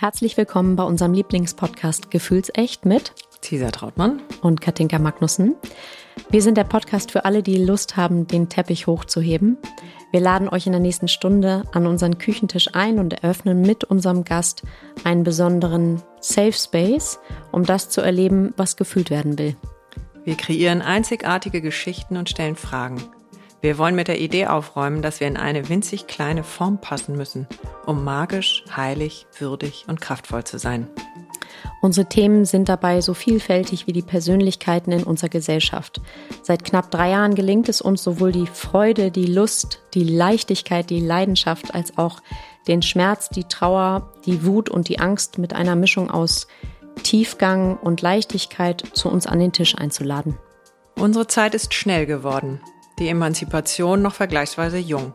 Herzlich willkommen bei unserem Lieblingspodcast Gefühlsecht mit Cesar Trautmann und Katinka Magnussen. Wir sind der Podcast für alle, die Lust haben, den Teppich hochzuheben. Wir laden euch in der nächsten Stunde an unseren Küchentisch ein und eröffnen mit unserem Gast einen besonderen Safe Space, um das zu erleben, was gefühlt werden will. Wir kreieren einzigartige Geschichten und stellen Fragen. Wir wollen mit der Idee aufräumen, dass wir in eine winzig kleine Form passen müssen, um magisch, heilig, würdig und kraftvoll zu sein. Unsere Themen sind dabei so vielfältig wie die Persönlichkeiten in unserer Gesellschaft. Seit knapp drei Jahren gelingt es uns sowohl die Freude, die Lust, die Leichtigkeit, die Leidenschaft als auch den Schmerz, die Trauer, die Wut und die Angst mit einer Mischung aus Tiefgang und Leichtigkeit zu uns an den Tisch einzuladen. Unsere Zeit ist schnell geworden die Emanzipation noch vergleichsweise jung.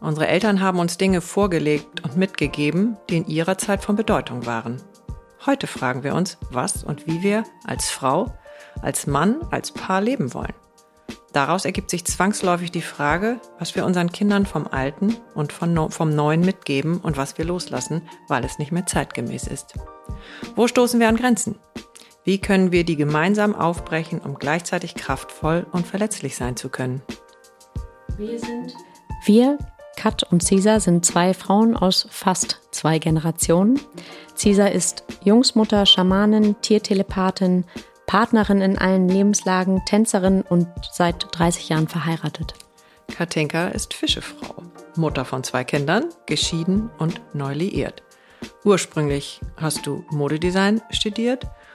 Unsere Eltern haben uns Dinge vorgelegt und mitgegeben, die in ihrer Zeit von Bedeutung waren. Heute fragen wir uns, was und wie wir als Frau, als Mann, als Paar leben wollen. Daraus ergibt sich zwangsläufig die Frage, was wir unseren Kindern vom Alten und vom Neuen mitgeben und was wir loslassen, weil es nicht mehr zeitgemäß ist. Wo stoßen wir an Grenzen? Wie können wir die gemeinsam aufbrechen, um gleichzeitig kraftvoll und verletzlich sein zu können? Wir sind. Wir, Kat und Cesar, sind zwei Frauen aus fast zwei Generationen. Cesar ist Jungsmutter, Schamanin, Tiertelepathin, Partnerin in allen Lebenslagen, Tänzerin und seit 30 Jahren verheiratet. Katinka ist Fischefrau, Mutter von zwei Kindern, geschieden und neu liiert. Ursprünglich hast du Modedesign studiert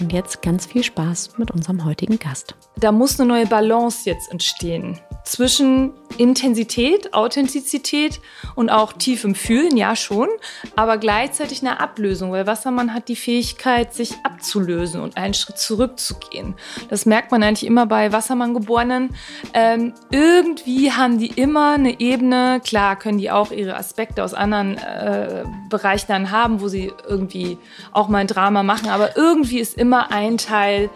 Und jetzt ganz viel Spaß mit unserem heutigen Gast. Da muss eine neue Balance jetzt entstehen zwischen Intensität, Authentizität und auch tiefem Fühlen, ja schon, aber gleichzeitig eine Ablösung, weil Wassermann hat die Fähigkeit, sich abzulösen und einen Schritt zurückzugehen. Das merkt man eigentlich immer bei Wassermann-Geborenen. Ähm, irgendwie haben die immer eine Ebene, klar können die auch ihre Aspekte aus anderen äh, Bereichen dann haben, wo sie irgendwie auch mal ein Drama machen, aber irgendwie ist immer ein Teil,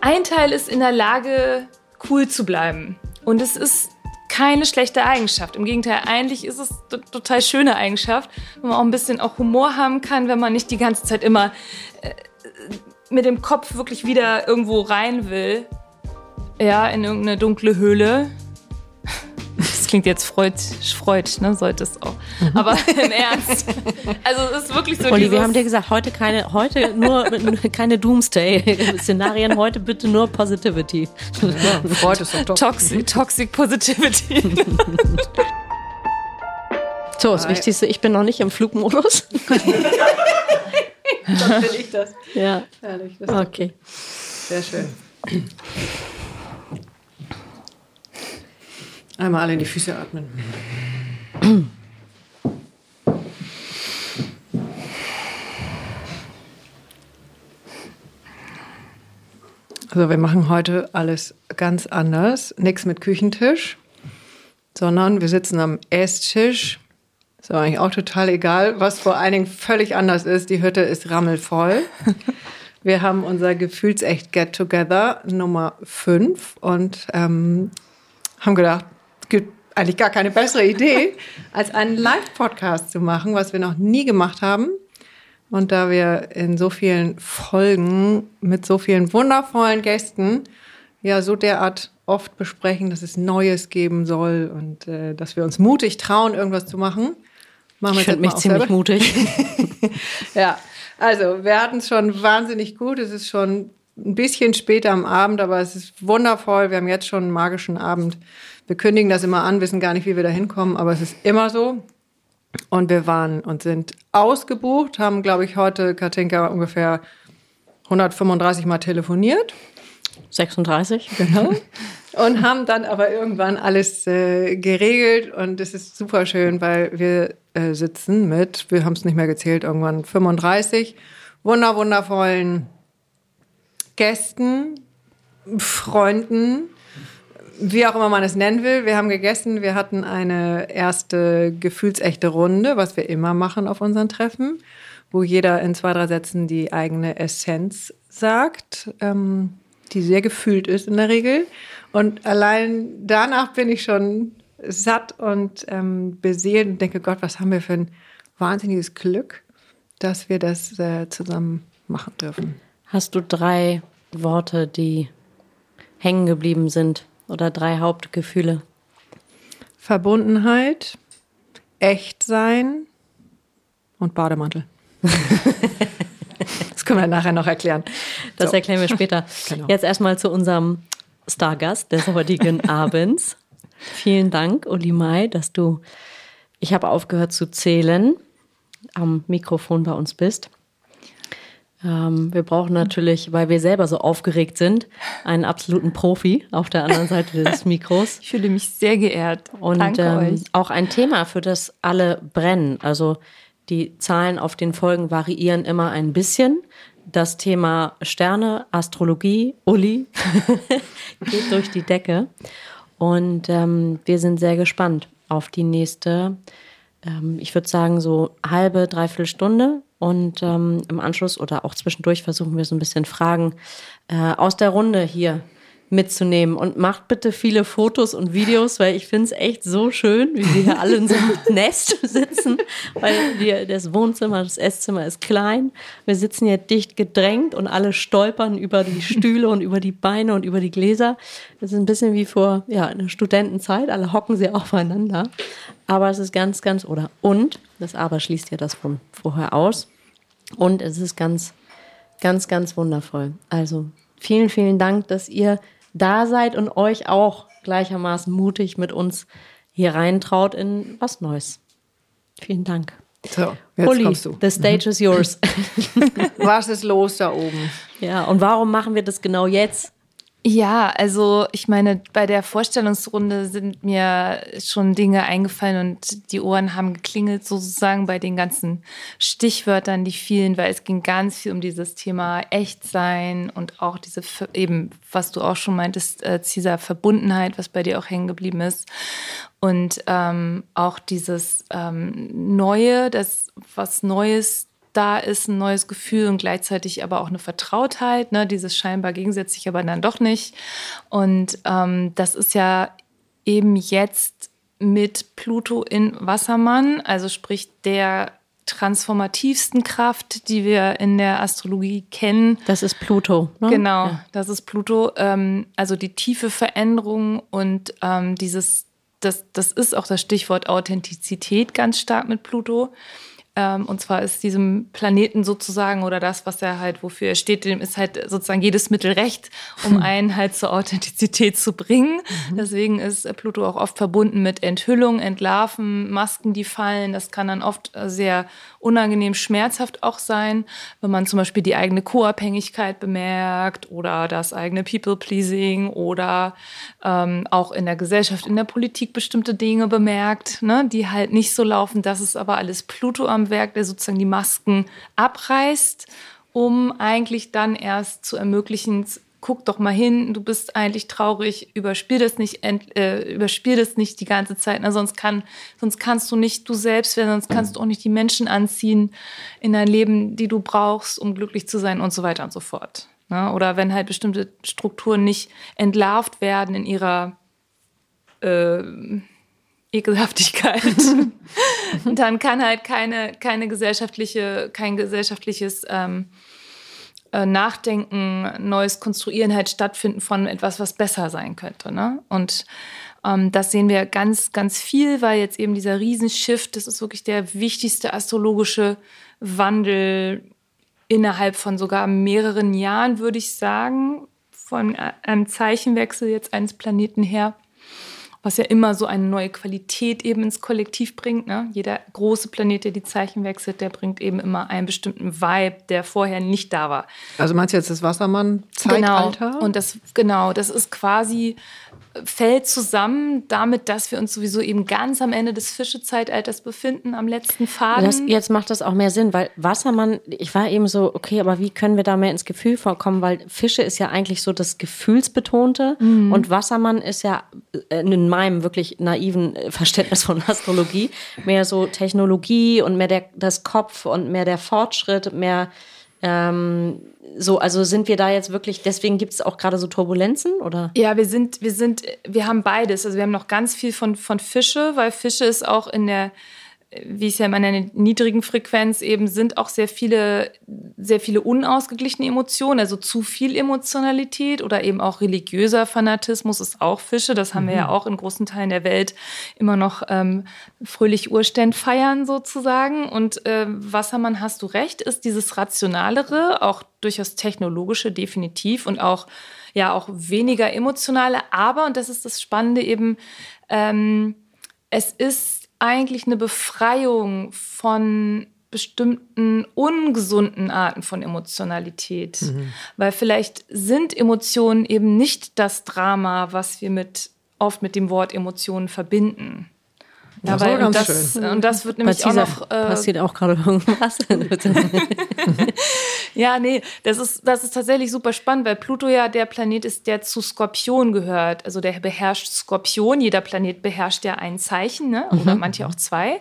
ein Teil ist in der Lage, cool zu bleiben. Und es ist keine schlechte Eigenschaft. Im Gegenteil, eigentlich ist es eine total schöne Eigenschaft, wenn man auch ein bisschen auch Humor haben kann, wenn man nicht die ganze Zeit immer äh, mit dem Kopf wirklich wieder irgendwo rein will. Ja, in irgendeine dunkle Höhle klingt jetzt Freud, Freud, ne, sollte es auch. Mhm. Aber im Ernst. Also es ist wirklich so. Olli, wir haben dir gesagt, heute keine, heute nur keine Doomsday-Szenarien, heute bitte nur Positivity. Ja, Freud ist doch Toxic, Toxic Positivity. So, das Wichtigste, ich bin noch nicht im Flugmodus. Dann bin ich das. Ja. Herrlich. Das okay. Sehr schön. Einmal alle in die Füße atmen. Also wir machen heute alles ganz anders. Nichts mit Küchentisch, sondern wir sitzen am Esstisch. Ist aber eigentlich auch total egal, was vor allen Dingen völlig anders ist. Die Hütte ist rammelvoll. Wir haben unser Gefühlsecht Get Together Nummer 5 und ähm, haben gedacht, gibt eigentlich gar keine bessere Idee, als einen Live-Podcast zu machen, was wir noch nie gemacht haben. Und da wir in so vielen Folgen mit so vielen wundervollen Gästen ja so derart oft besprechen, dass es Neues geben soll und äh, dass wir uns mutig trauen, irgendwas zu machen. Machen wir ich finde mich ziemlich selber. mutig. ja, also wir hatten es schon wahnsinnig gut. Es ist schon ein bisschen später am Abend, aber es ist wundervoll. Wir haben jetzt schon einen magischen Abend wir kündigen das immer an, wissen gar nicht, wie wir da hinkommen, aber es ist immer so. Und wir waren und sind ausgebucht, haben, glaube ich, heute, Katinka, ungefähr 135 Mal telefoniert. 36. Genau. Und haben dann aber irgendwann alles äh, geregelt und es ist super schön, weil wir äh, sitzen mit, wir haben es nicht mehr gezählt, irgendwann 35 wunder, wundervollen Gästen, Freunden, wie auch immer man es nennen will. Wir haben gegessen, wir hatten eine erste gefühlsechte Runde, was wir immer machen auf unseren Treffen, wo jeder in zwei, drei Sätzen die eigene Essenz sagt, ähm, die sehr gefühlt ist in der Regel. Und allein danach bin ich schon satt und ähm, beseelt und denke, Gott, was haben wir für ein wahnsinniges Glück, dass wir das äh, zusammen machen dürfen. Hast du drei Worte, die hängen geblieben sind oder drei Hauptgefühle? Verbundenheit, Echtsein und Bademantel. das können wir nachher noch erklären. Das so. erklären wir später. genau. Jetzt erstmal zu unserem Stargast des heutigen Abends. Vielen Dank, Uli Mai, dass du, ich habe aufgehört zu zählen, am Mikrofon bei uns bist. Ähm, wir brauchen natürlich, weil wir selber so aufgeregt sind, einen absoluten Profi auf der anderen Seite des Mikros. Ich fühle mich sehr geehrt. Und Danke ähm, euch. auch ein Thema, für das alle brennen. Also die Zahlen auf den Folgen variieren immer ein bisschen. Das Thema Sterne, Astrologie, Uli geht durch die Decke. Und ähm, wir sind sehr gespannt auf die nächste, ähm, ich würde sagen, so halbe, dreiviertel Stunde. Und ähm, im Anschluss oder auch zwischendurch versuchen wir so ein bisschen Fragen äh, aus der Runde hier mitzunehmen. Und macht bitte viele Fotos und Videos, weil ich finde es echt so schön, wie wir hier alle in so einem Nest sitzen, weil wir, das Wohnzimmer, das Esszimmer ist klein. Wir sitzen hier dicht gedrängt und alle stolpern über die Stühle und über die Beine und über die Gläser. Das ist ein bisschen wie vor ja, einer Studentenzeit. Alle hocken sie aufeinander. Aber es ist ganz, ganz, oder und, das Aber schließt ja das von vorher aus. Und es ist ganz, ganz, ganz wundervoll. Also vielen, vielen Dank, dass ihr da seid und euch auch gleichermaßen mutig mit uns hier reintraut in was Neues. Vielen Dank. So, jetzt Uli, kommst du. The stage is yours. was ist los da oben? Ja, und warum machen wir das genau jetzt? Ja, also ich meine, bei der Vorstellungsrunde sind mir schon Dinge eingefallen und die Ohren haben geklingelt sozusagen bei den ganzen Stichwörtern, die fielen, weil es ging ganz viel um dieses Thema Echtsein und auch diese eben, was du auch schon meintest, äh, dieser Verbundenheit, was bei dir auch hängen geblieben ist. Und ähm, auch dieses ähm, Neue, das was Neues da ist ein neues Gefühl und gleichzeitig aber auch eine Vertrautheit, ne, dieses scheinbar gegensätzlich, aber dann doch nicht. Und ähm, das ist ja eben jetzt mit Pluto in Wassermann, also sprich der transformativsten Kraft, die wir in der Astrologie kennen. Das ist Pluto. Ne? Genau, ja. das ist Pluto. Ähm, also die tiefe Veränderung und ähm, dieses, das, das ist auch das Stichwort Authentizität ganz stark mit Pluto. Ähm, und zwar ist diesem Planeten sozusagen oder das, was er halt, wofür er steht, dem ist halt sozusagen jedes Mittel recht, um einen halt zur Authentizität zu bringen. Mhm. Deswegen ist Pluto auch oft verbunden mit Enthüllung, Entlarven, Masken, die fallen. Das kann dann oft sehr unangenehm schmerzhaft auch sein, wenn man zum Beispiel die eigene Co-Abhängigkeit bemerkt oder das eigene People-Pleasing oder ähm, auch in der Gesellschaft, in der Politik bestimmte Dinge bemerkt, ne, die halt nicht so laufen. Das ist aber alles Pluto am Werk, der sozusagen die Masken abreißt um eigentlich dann erst zu ermöglichen, guck doch mal hin, du bist eigentlich traurig, überspiel das nicht, äh, überspiel das nicht die ganze Zeit, na, sonst, kann, sonst kannst du nicht du selbst werden, sonst kannst du auch nicht die Menschen anziehen in dein Leben, die du brauchst, um glücklich zu sein und so weiter und so fort. Ne? Oder wenn halt bestimmte Strukturen nicht entlarvt werden in ihrer äh, Ekelhaftigkeit, dann kann halt keine, keine gesellschaftliche, kein gesellschaftliches ähm, äh, Nachdenken, neues Konstruieren halt stattfinden von etwas, was besser sein könnte. Ne? Und ähm, das sehen wir ganz, ganz viel, weil jetzt eben dieser Riesenshift, das ist wirklich der wichtigste astrologische Wandel innerhalb von sogar mehreren Jahren, würde ich sagen, von einem Zeichenwechsel jetzt eines Planeten her was ja immer so eine neue Qualität eben ins Kollektiv bringt. Ne? Jeder große Planet, der die Zeichen wechselt, der bringt eben immer einen bestimmten Vibe, der vorher nicht da war. Also meinst du jetzt das Wassermann-Zeitalter? Genau. Und das, genau, das ist quasi fällt zusammen damit, dass wir uns sowieso eben ganz am Ende des Fischezeitalters befinden, am letzten Faden. Das, jetzt macht das auch mehr Sinn, weil Wassermann, ich war eben so, okay, aber wie können wir da mehr ins Gefühl vorkommen? Weil Fische ist ja eigentlich so das Gefühlsbetonte mhm. und Wassermann ist ja äh, in meinem wirklich naiven äh, Verständnis von Astrologie mehr so Technologie und mehr der, das Kopf und mehr der Fortschritt, mehr ähm, so, also sind wir da jetzt wirklich, deswegen gibt es auch gerade so Turbulenzen, oder? Ja, wir sind, wir sind, wir haben beides. Also wir haben noch ganz viel von, von Fische, weil Fische ist auch in der wie ich es ja in meiner niedrigen Frequenz eben sind auch sehr viele, sehr viele unausgeglichene Emotionen, also zu viel Emotionalität oder eben auch religiöser Fanatismus ist auch Fische. Das haben mhm. wir ja mhm. auch in großen Teilen der Welt immer noch ähm, fröhlich Urständ feiern sozusagen. Und äh, Wassermann, hast du recht, ist dieses rationalere, auch durchaus technologische definitiv und auch ja auch weniger emotionale. Aber und das ist das Spannende eben, ähm, es ist eigentlich eine Befreiung von bestimmten ungesunden Arten von Emotionalität. Mhm. Weil vielleicht sind Emotionen eben nicht das Drama, was wir mit, oft mit dem Wort Emotionen verbinden. Ja, das und, das, und das wird nämlich auch noch. Äh, passiert auch gerade irgendwas. ja, nee, das ist, das ist tatsächlich super spannend, weil Pluto ja der Planet ist, der zu Skorpion gehört. Also der beherrscht Skorpion. Jeder Planet beherrscht ja ein Zeichen, ne? oder mhm. manche auch zwei.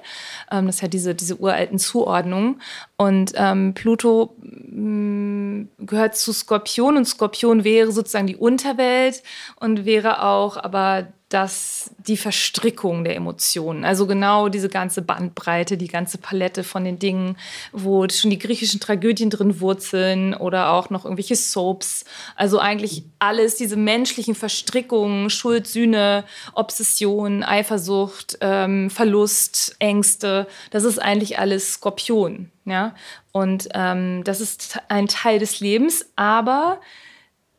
Ähm, das ist ja diese, diese uralten Zuordnungen. Und ähm, Pluto mh, mm, gehört zu Skorpion und Skorpion wäre sozusagen die Unterwelt und wäre auch aber dass die Verstrickung der Emotionen, also genau diese ganze Bandbreite, die ganze Palette von den Dingen, wo schon die griechischen Tragödien drin wurzeln oder auch noch irgendwelche Soaps, also eigentlich alles, diese menschlichen Verstrickungen, Schuld, Sühne, Obsession, Eifersucht, ähm, Verlust, Ängste, das ist eigentlich alles Skorpion, ja, und ähm, das ist ein Teil des Lebens, aber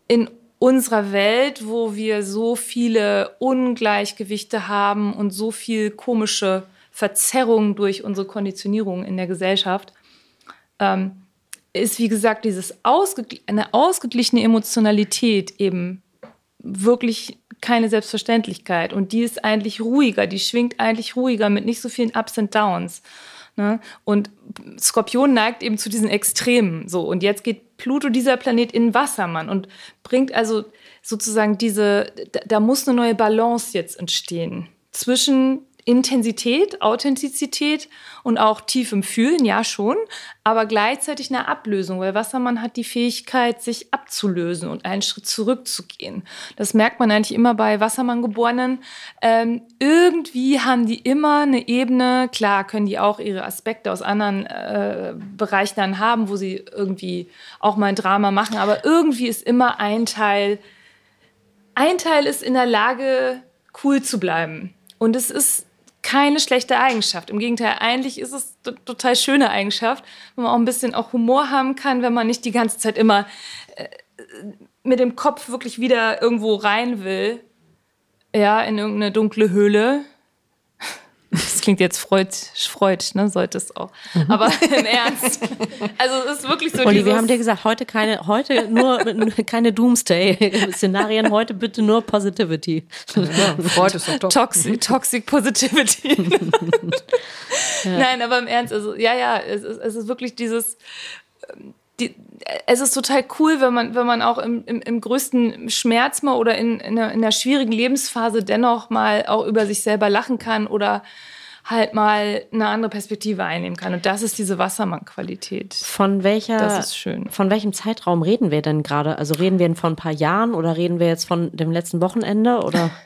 in unserer Welt, wo wir so viele Ungleichgewichte haben und so viel komische Verzerrungen durch unsere Konditionierung in der Gesellschaft, ähm, ist, wie gesagt, dieses ausgegl eine ausgeglichene Emotionalität eben wirklich keine Selbstverständlichkeit. Und die ist eigentlich ruhiger, die schwingt eigentlich ruhiger mit nicht so vielen Ups und Downs. Ne? Und Skorpion neigt eben zu diesen Extremen. So, und jetzt geht Pluto, dieser Planet, in Wassermann und bringt also sozusagen diese, da, da muss eine neue Balance jetzt entstehen zwischen Intensität, Authentizität und auch tiefem Fühlen, ja schon, aber gleichzeitig eine Ablösung, weil Wassermann hat die Fähigkeit, sich abzulösen und einen Schritt zurückzugehen. Das merkt man eigentlich immer bei Wassermann-Geborenen. Ähm, irgendwie haben die immer eine Ebene, klar können die auch ihre Aspekte aus anderen äh, Bereichen dann haben, wo sie irgendwie auch mal ein Drama machen, aber irgendwie ist immer ein Teil, ein Teil ist in der Lage, cool zu bleiben. Und es ist keine schlechte Eigenschaft. Im Gegenteil, eigentlich ist es total schöne Eigenschaft, wenn man auch ein bisschen auch Humor haben kann, wenn man nicht die ganze Zeit immer äh, mit dem Kopf wirklich wieder irgendwo rein will, ja, in irgendeine dunkle Höhle das klingt jetzt Freud, Freud, ne, sollte es auch. Mhm. Aber im Ernst. Also es ist wirklich so Olli, wir haben dir gesagt, heute keine, heute nur keine Doomsday-Szenarien, heute bitte nur Positivity. Ja, Freud ist doch doch. Toxic, toxic Positivity. ja. Nein, aber im Ernst, also ja, ja, es ist, es ist wirklich dieses die, es ist total cool, wenn man, wenn man auch im, im, im größten Schmerz mal oder in, in, einer, in einer schwierigen Lebensphase dennoch mal auch über sich selber lachen kann oder halt mal eine andere Perspektive einnehmen kann. Und das ist diese Wassermann-Qualität. Von welcher, das ist schön. Von welchem Zeitraum reden wir denn gerade? Also reden wir von ein paar Jahren oder reden wir jetzt von dem letzten Wochenende oder?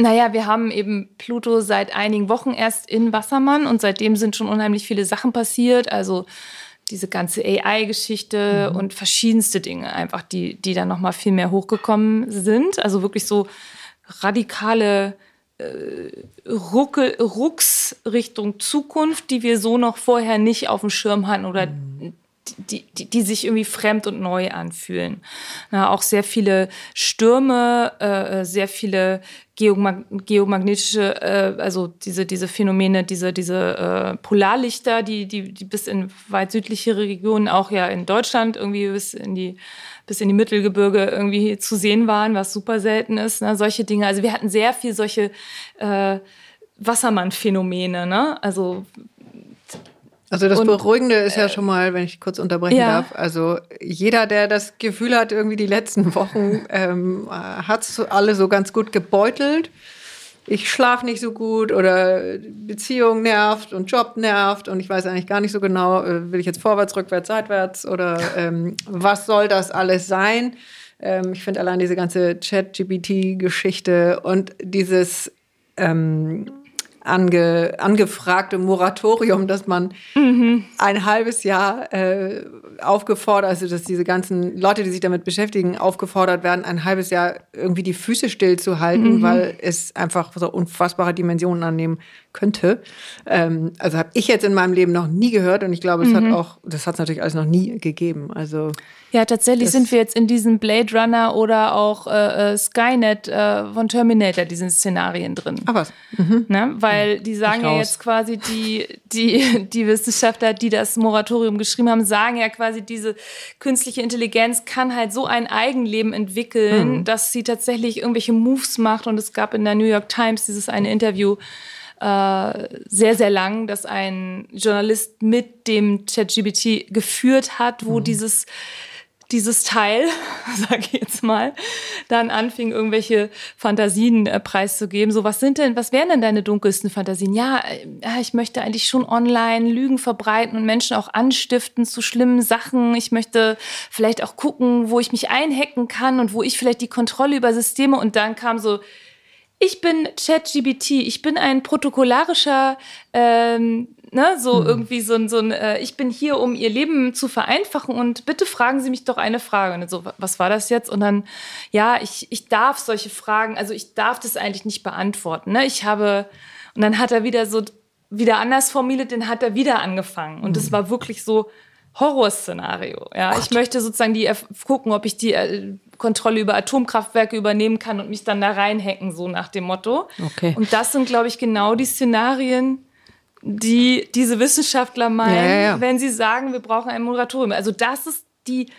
Naja, wir haben eben Pluto seit einigen Wochen erst in Wassermann und seitdem sind schon unheimlich viele Sachen passiert. Also diese ganze AI-Geschichte mhm. und verschiedenste Dinge einfach, die, die dann nochmal viel mehr hochgekommen sind. Also wirklich so radikale äh, Rucke, Rucks Richtung Zukunft, die wir so noch vorher nicht auf dem Schirm hatten oder mhm. Die, die, sich irgendwie fremd und neu anfühlen. Ja, auch sehr viele Stürme, äh, sehr viele Geomag geomagnetische, äh, also diese, diese Phänomene, diese, diese äh, Polarlichter, die, die, die bis in weit südlichere Regionen, auch ja in Deutschland irgendwie bis in die bis in die Mittelgebirge irgendwie zu sehen waren, was super selten ist. Ne? Solche Dinge. Also wir hatten sehr viel solche äh, Wassermann-Phänomene. Ne? Also also das und, Beruhigende ist ja äh, schon mal, wenn ich kurz unterbrechen ja. darf, also jeder, der das Gefühl hat, irgendwie die letzten Wochen ähm, hat es alle so ganz gut gebeutelt. Ich schlafe nicht so gut oder Beziehung nervt und Job nervt und ich weiß eigentlich gar nicht so genau, äh, will ich jetzt vorwärts, rückwärts, seitwärts oder ähm, was soll das alles sein? Ähm, ich finde allein diese ganze Chat-GPT-Geschichte und dieses ähm, ange, angefragte Moratorium, dass man mhm. ein halbes Jahr äh, aufgefordert, also dass diese ganzen Leute, die sich damit beschäftigen, aufgefordert werden, ein halbes Jahr irgendwie die Füße stillzuhalten, mhm. weil es einfach so unfassbare Dimensionen annehmen könnte. Ähm, also habe ich jetzt in meinem Leben noch nie gehört und ich glaube, es mhm. hat auch, das hat es natürlich alles noch nie gegeben. Also ja, tatsächlich sind wir jetzt in diesem Blade Runner oder auch äh, äh, Skynet äh, von Terminator diesen Szenarien drin. Ach was. Mhm. Ne? Weil die sagen ja jetzt quasi, die, die, die Wissenschaftler, die das Moratorium geschrieben haben, sagen ja quasi, diese künstliche Intelligenz kann halt so ein Eigenleben entwickeln, mhm. dass sie tatsächlich irgendwelche Moves macht. Und es gab in der New York Times dieses eine Interview, äh, sehr, sehr lang, dass ein Journalist mit dem ChatGBT geführt hat, wo mhm. dieses dieses Teil, sage ich jetzt mal, dann anfing, irgendwelche Fantasien äh, preiszugeben. So, was sind denn, was wären denn deine dunkelsten Fantasien? Ja, äh, ich möchte eigentlich schon online Lügen verbreiten und Menschen auch anstiften zu schlimmen Sachen. Ich möchte vielleicht auch gucken, wo ich mich einhacken kann und wo ich vielleicht die Kontrolle über Systeme und dann kam so, ich bin ChatGBT, ich bin ein protokollarischer ähm, ne, so mhm. irgendwie so ein, so ein äh, ich bin hier, um ihr Leben zu vereinfachen und bitte fragen Sie mich doch eine Frage. Und so, was war das jetzt? Und dann, ja, ich, ich darf solche Fragen, also ich darf das eigentlich nicht beantworten. Ne? Ich habe, und dann hat er wieder so, wieder anders formuliert, den hat er wieder angefangen. Und es mhm. war wirklich so, Horrorszenario. Ja, Gott. ich möchte sozusagen die gucken, ob ich die äh, Kontrolle über Atomkraftwerke übernehmen kann und mich dann da reinhacken, so nach dem Motto. Okay. Und das sind, glaube ich, genau die Szenarien, die diese Wissenschaftler meinen, ja, ja, ja. wenn sie sagen, wir brauchen ein Moratorium. Also das ist die,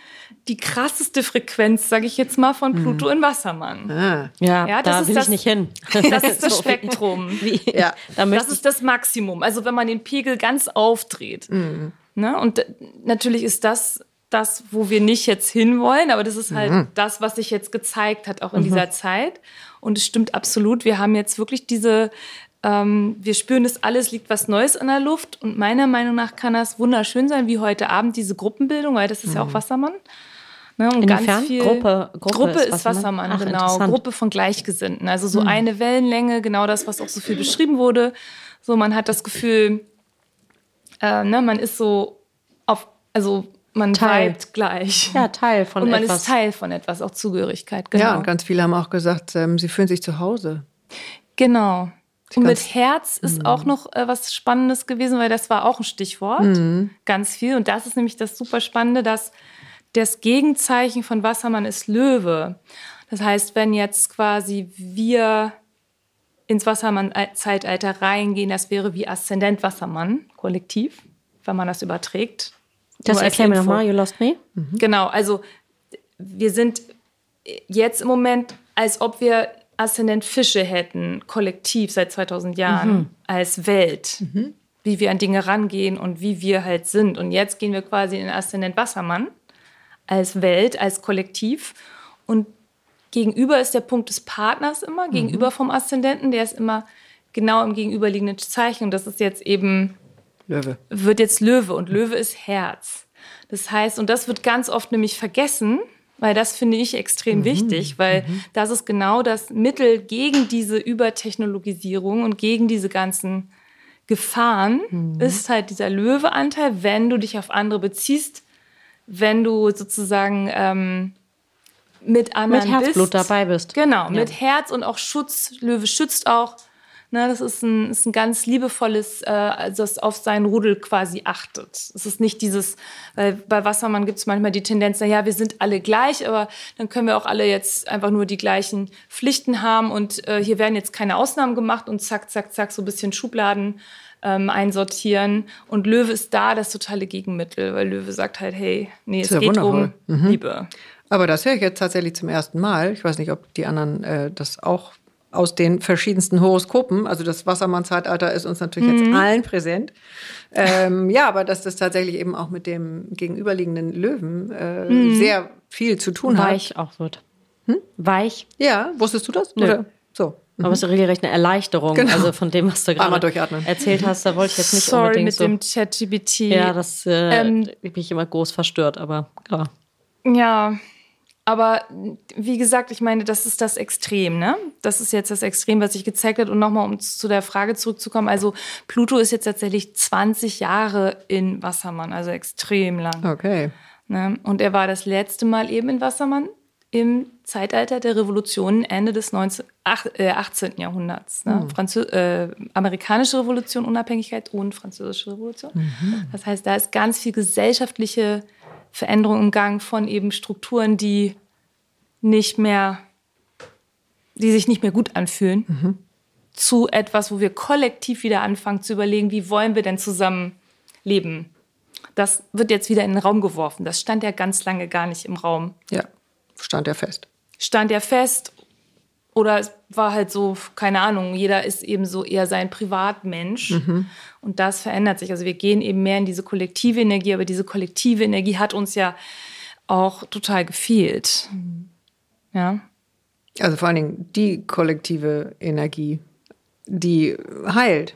die krasseste Frequenz, sage ich jetzt mal, von Pluto mhm. in Wassermann. Ah. Ja, ja da will das, ich nicht hin. Das ist das Spektrum. Wie? Ja, da das ist das Maximum. Also wenn man den Pegel ganz aufdreht. Mhm. Ne? Und natürlich ist das das, wo wir nicht jetzt hinwollen, aber das ist halt mhm. das, was sich jetzt gezeigt hat, auch in mhm. dieser Zeit. Und es stimmt absolut. Wir haben jetzt wirklich diese ähm, wir spüren es alles, liegt was Neues in der Luft. Und meiner Meinung nach kann das wunderschön sein, wie heute Abend diese Gruppenbildung, weil das ist mhm. ja auch mhm. Wassermann. Ne, und Inwiefern? ganz viel Gruppe, Gruppe, Gruppe ist Wassermann, Ach, genau. Gruppe von Gleichgesinnten. Also so mhm. eine Wellenlänge, genau das, was auch so viel beschrieben wurde. So, man hat das Gefühl, äh, ne, man ist so auf, also man Teil. gleich. Ja, Teil von etwas. Und man etwas. ist Teil von etwas, auch Zugehörigkeit, genau. Ja, und ganz viele haben auch gesagt, ähm, sie fühlen sich zu Hause. Genau. Und mit Herz ist mhm. auch noch äh, was Spannendes gewesen, weil das war auch ein Stichwort. Mhm. Ganz viel. Und das ist nämlich das super Spannende, dass das Gegenzeichen von Wassermann ist Löwe. Das heißt, wenn jetzt quasi wir ins Wassermann-Zeitalter reingehen, das wäre wie Aszendent Wassermann, kollektiv, wenn man das überträgt. Das erklär mir nochmal, you lost me. Mhm. Genau, also wir sind jetzt im Moment, als ob wir Aszendent Fische hätten, kollektiv seit 2000 Jahren, mhm. als Welt, mhm. wie wir an Dinge rangehen und wie wir halt sind. Und jetzt gehen wir quasi in Aszendent Wassermann, als Welt, als Kollektiv. Und gegenüber ist der Punkt des Partners immer, mhm. gegenüber vom Aszendenten, der ist immer genau im gegenüberliegenden Zeichen. Und das ist jetzt eben, Löwe. wird jetzt Löwe. Und Löwe ist Herz. Das heißt, und das wird ganz oft nämlich vergessen, weil das finde ich extrem mhm. wichtig, weil mhm. das ist genau das Mittel gegen diese Übertechnologisierung und gegen diese ganzen Gefahren, mhm. ist halt dieser Löweanteil, wenn du dich auf andere beziehst, wenn du sozusagen ähm, mit anderen mit Herzblut bist. dabei bist. Genau, ja. mit Herz und auch Schutz. Löwe schützt auch Ne, das ist ein, ist ein ganz liebevolles, äh, das auf seinen Rudel quasi achtet. Es ist nicht dieses, weil bei Wassermann gibt es manchmal die Tendenz, naja, wir sind alle gleich, aber dann können wir auch alle jetzt einfach nur die gleichen Pflichten haben und äh, hier werden jetzt keine Ausnahmen gemacht und zack, zack, zack, so ein bisschen Schubladen ähm, einsortieren. Und Löwe ist da das totale Gegenmittel, weil Löwe sagt halt, hey, nee, es ja geht um Liebe. Aber das höre ich jetzt tatsächlich zum ersten Mal. Ich weiß nicht, ob die anderen äh, das auch aus den verschiedensten Horoskopen, also das Wassermann-Zeitalter ist uns natürlich Mhm. jetzt allen präsent. Ähm, ja, aber dass das tatsächlich eben auch mit dem gegenüberliegenden Löwen äh, Mhm. sehr viel zu tun hat. Weich auch wird. Weich, Ja, wusstest du das? Nö. Oder? So. aber es ist regelrecht eine Erleichterung. Genau. Also von dem, was du gerade erzählt hast, da wollte ich jetzt nicht Sorry unbedingt mit so. dem ChatGPT. ja, das äh, Ähm, ich mich immer groß verstört, aber ja. Ja, aber wie gesagt, ich meine, das ist das Extrem, ne? Das ist jetzt das Extrem, was sich gezeigt hat. Und nochmal, um zu der Frage zurückzukommen. Also Pluto ist jetzt tatsächlich 20 Jahre in Wassermann, also extrem lang. Okay. Ne? Und er war das letzte Mal eben in Wassermann im Zeitalter der Revolutionen Ende des 19, ach, äh, 18. Jahrhunderts. Ne? Franzö äh, amerikanische Revolution, Unabhängigkeit und französische Revolution. Das heißt, da ist ganz viel gesellschaftliche Veränderung im Gang von eben Strukturen, die nicht mehr, die sich nicht mehr gut anfühlen, zu etwas, wo wir kollektiv wieder anfangen zu überlegen, wie wollen wir denn zusammen leben. Das wird jetzt wieder in den Raum geworfen. Das stand ja ganz lange gar nicht im Raum. Ja, stand ja fest. Stand ja fest oder es war halt so, keine Ahnung, jeder ist eben so eher sein Privatmensch. Und das verändert sich. Also wir gehen eben mehr in diese kollektive Energie, aber diese kollektive Energie hat uns ja auch total gefehlt. Ja. Also vor allen Dingen die kollektive Energie, die heilt.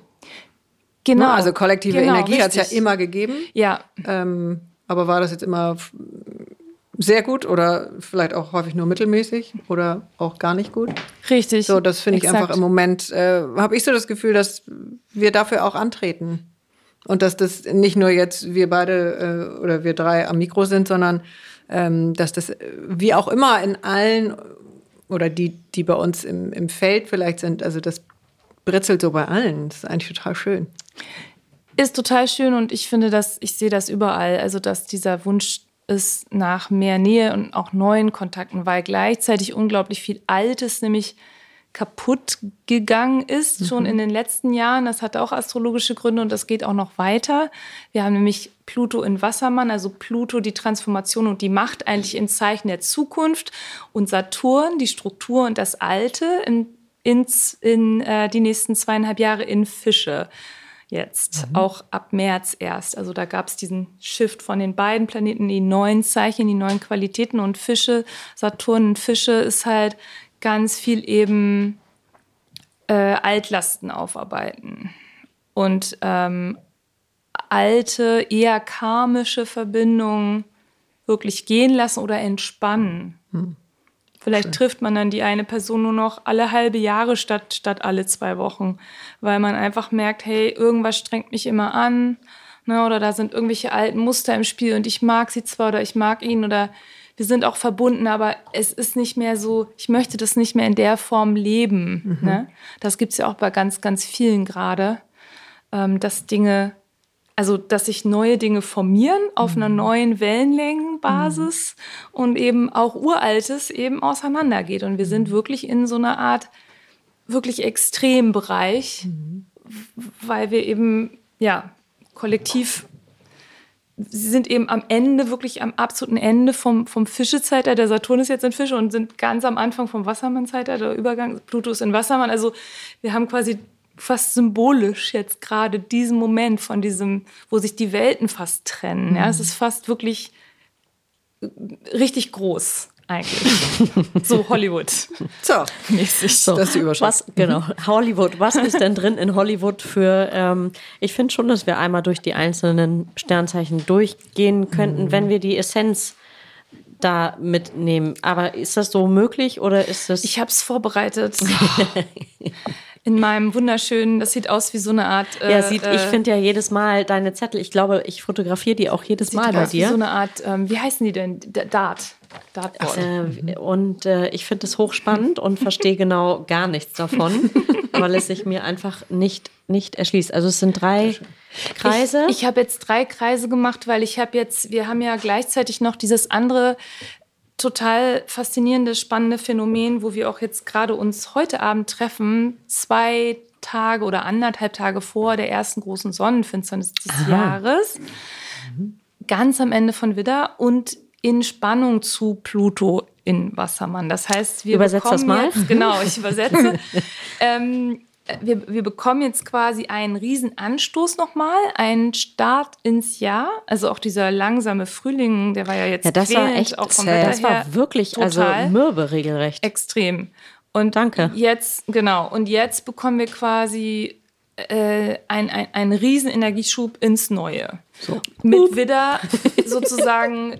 Genau. Ne? Also kollektive Genau, Energie hat es ja immer gegeben. Ja, Ähm, aber war das jetzt immer sehr gut oder vielleicht auch häufig nur mittelmäßig oder auch gar nicht gut? richtig. So, das finde ich Exakt. einfach im Moment, äh, habe ich so das Gefühl, dass wir dafür auch antreten. Und dass das nicht nur jetzt wir beide äh, oder wir drei am Mikro sind, sondern ähm, dass das äh, wie auch immer in allen oder die, die bei uns im, im Feld vielleicht sind, also das britzelt so bei allen. Das ist eigentlich total schön. Ist total schön und ich finde, dass ich sehe das überall. Also, dass dieser Wunsch ist nach mehr Nähe und auch neuen Kontakten, weil gleichzeitig unglaublich viel Altes nämlich kaputt gegangen ist, schon in den letzten Jahren. Das hatte auch astrologische Gründe und das geht auch noch weiter. Wir haben nämlich Pluto in Wassermann, also Pluto die Transformation und die Macht eigentlich im Zeichen der Zukunft und Saturn die Struktur und das Alte in, ins, in äh, die nächsten zweieinhalb Jahre in Fische jetzt, auch ab März erst. Also da gab es diesen Shift von den beiden Planeten, die neuen Zeichen, die neuen Qualitäten und Fische, Saturn und Fische ist halt ganz viel eben äh, Altlasten aufarbeiten und ähm, alte, eher karmische Verbindungen wirklich gehen lassen oder entspannen. Vielleicht trifft man dann die eine Person nur noch alle halbe Jahre statt, statt alle zwei Wochen, weil man einfach merkt, hey, irgendwas strengt mich immer an, ne, oder da sind irgendwelche alten Muster im Spiel und ich mag sie zwar oder ich mag ihn oder wir sind auch verbunden, aber es ist nicht mehr so, ich möchte das nicht mehr in der Form leben. Ne? Das gibt es ja auch bei ganz, ganz vielen gerade, ähm, dass Dinge also dass sich neue Dinge formieren auf einer neuen Wellenlängenbasis und eben auch uraltes eben auseinandergeht. Und wir sind wirklich in so einer Art wirklich Extrembereich, w- weil wir eben ja kollektiv sie sind eben am Ende, wirklich am absoluten Ende vom, vom Fischezeitalter. Der Saturn ist jetzt in Fische und sind ganz am Anfang vom Wassermann-Zeitalter, der Übergang, Pluto ist in Wassermann. Also wir haben quasi fast symbolisch jetzt gerade diesen Moment von diesem, wo sich die Welten fast trennen. Ja, es ist fast wirklich richtig groß eigentlich. so Hollywood-mäßig. So, das ist die Überschrift. Was, genau, Hollywood. Was ist denn drin in Hollywood für, ähm, ich finde schon, dass wir einmal durch die einzelnen Sternzeichen durchgehen könnten, wenn wir die Essenz da mitnehmen. Aber ist das so möglich oder ist das... Ich habe es vorbereitet. In meinem wunderschönen, das sieht aus wie so eine Art. ja, sieht, ich äh, finde ja jedes Mal deine Zettel, ich glaube, ich fotografiere die auch jedes sieht Mal bei aus wie dir. so eine Art, ähm, wie heißen die denn? D- Dart. Dartboard. Äh, und äh, ich finde es hochspannend und verstehe genau gar nichts davon. weil es sich mir einfach nicht, nicht erschließt. Also es sind drei Kreise. Ich, ich habe jetzt drei Kreise gemacht, weil ich habe jetzt, wir haben ja gleichzeitig noch dieses andere total faszinierende, spannende Phänomen, wo wir auch jetzt gerade uns heute Abend treffen, zwei Tage oder anderthalb Tage vor der ersten großen Sonnenfinsternis des Aha. Jahres, ganz am Ende von Widder und in Spannung zu Pluto in Wassermann. Das heißt, wir Übersetzt bekommen das mal. jetzt, genau, ich übersetze. ähm, wir, wir bekommen jetzt quasi einen riesen Anstoß nochmal, einen Start ins Jahr. Also auch dieser langsame Frühling, der war ja jetzt ja, das quälend, war echt, auch vom Wetter Das war wirklich total also mürbe regelrecht. Extrem. Und Danke. jetzt, genau, und jetzt bekommen wir quasi äh, ein, ein, einen riesen Energieschub ins Neue. So. Mit wieder sozusagen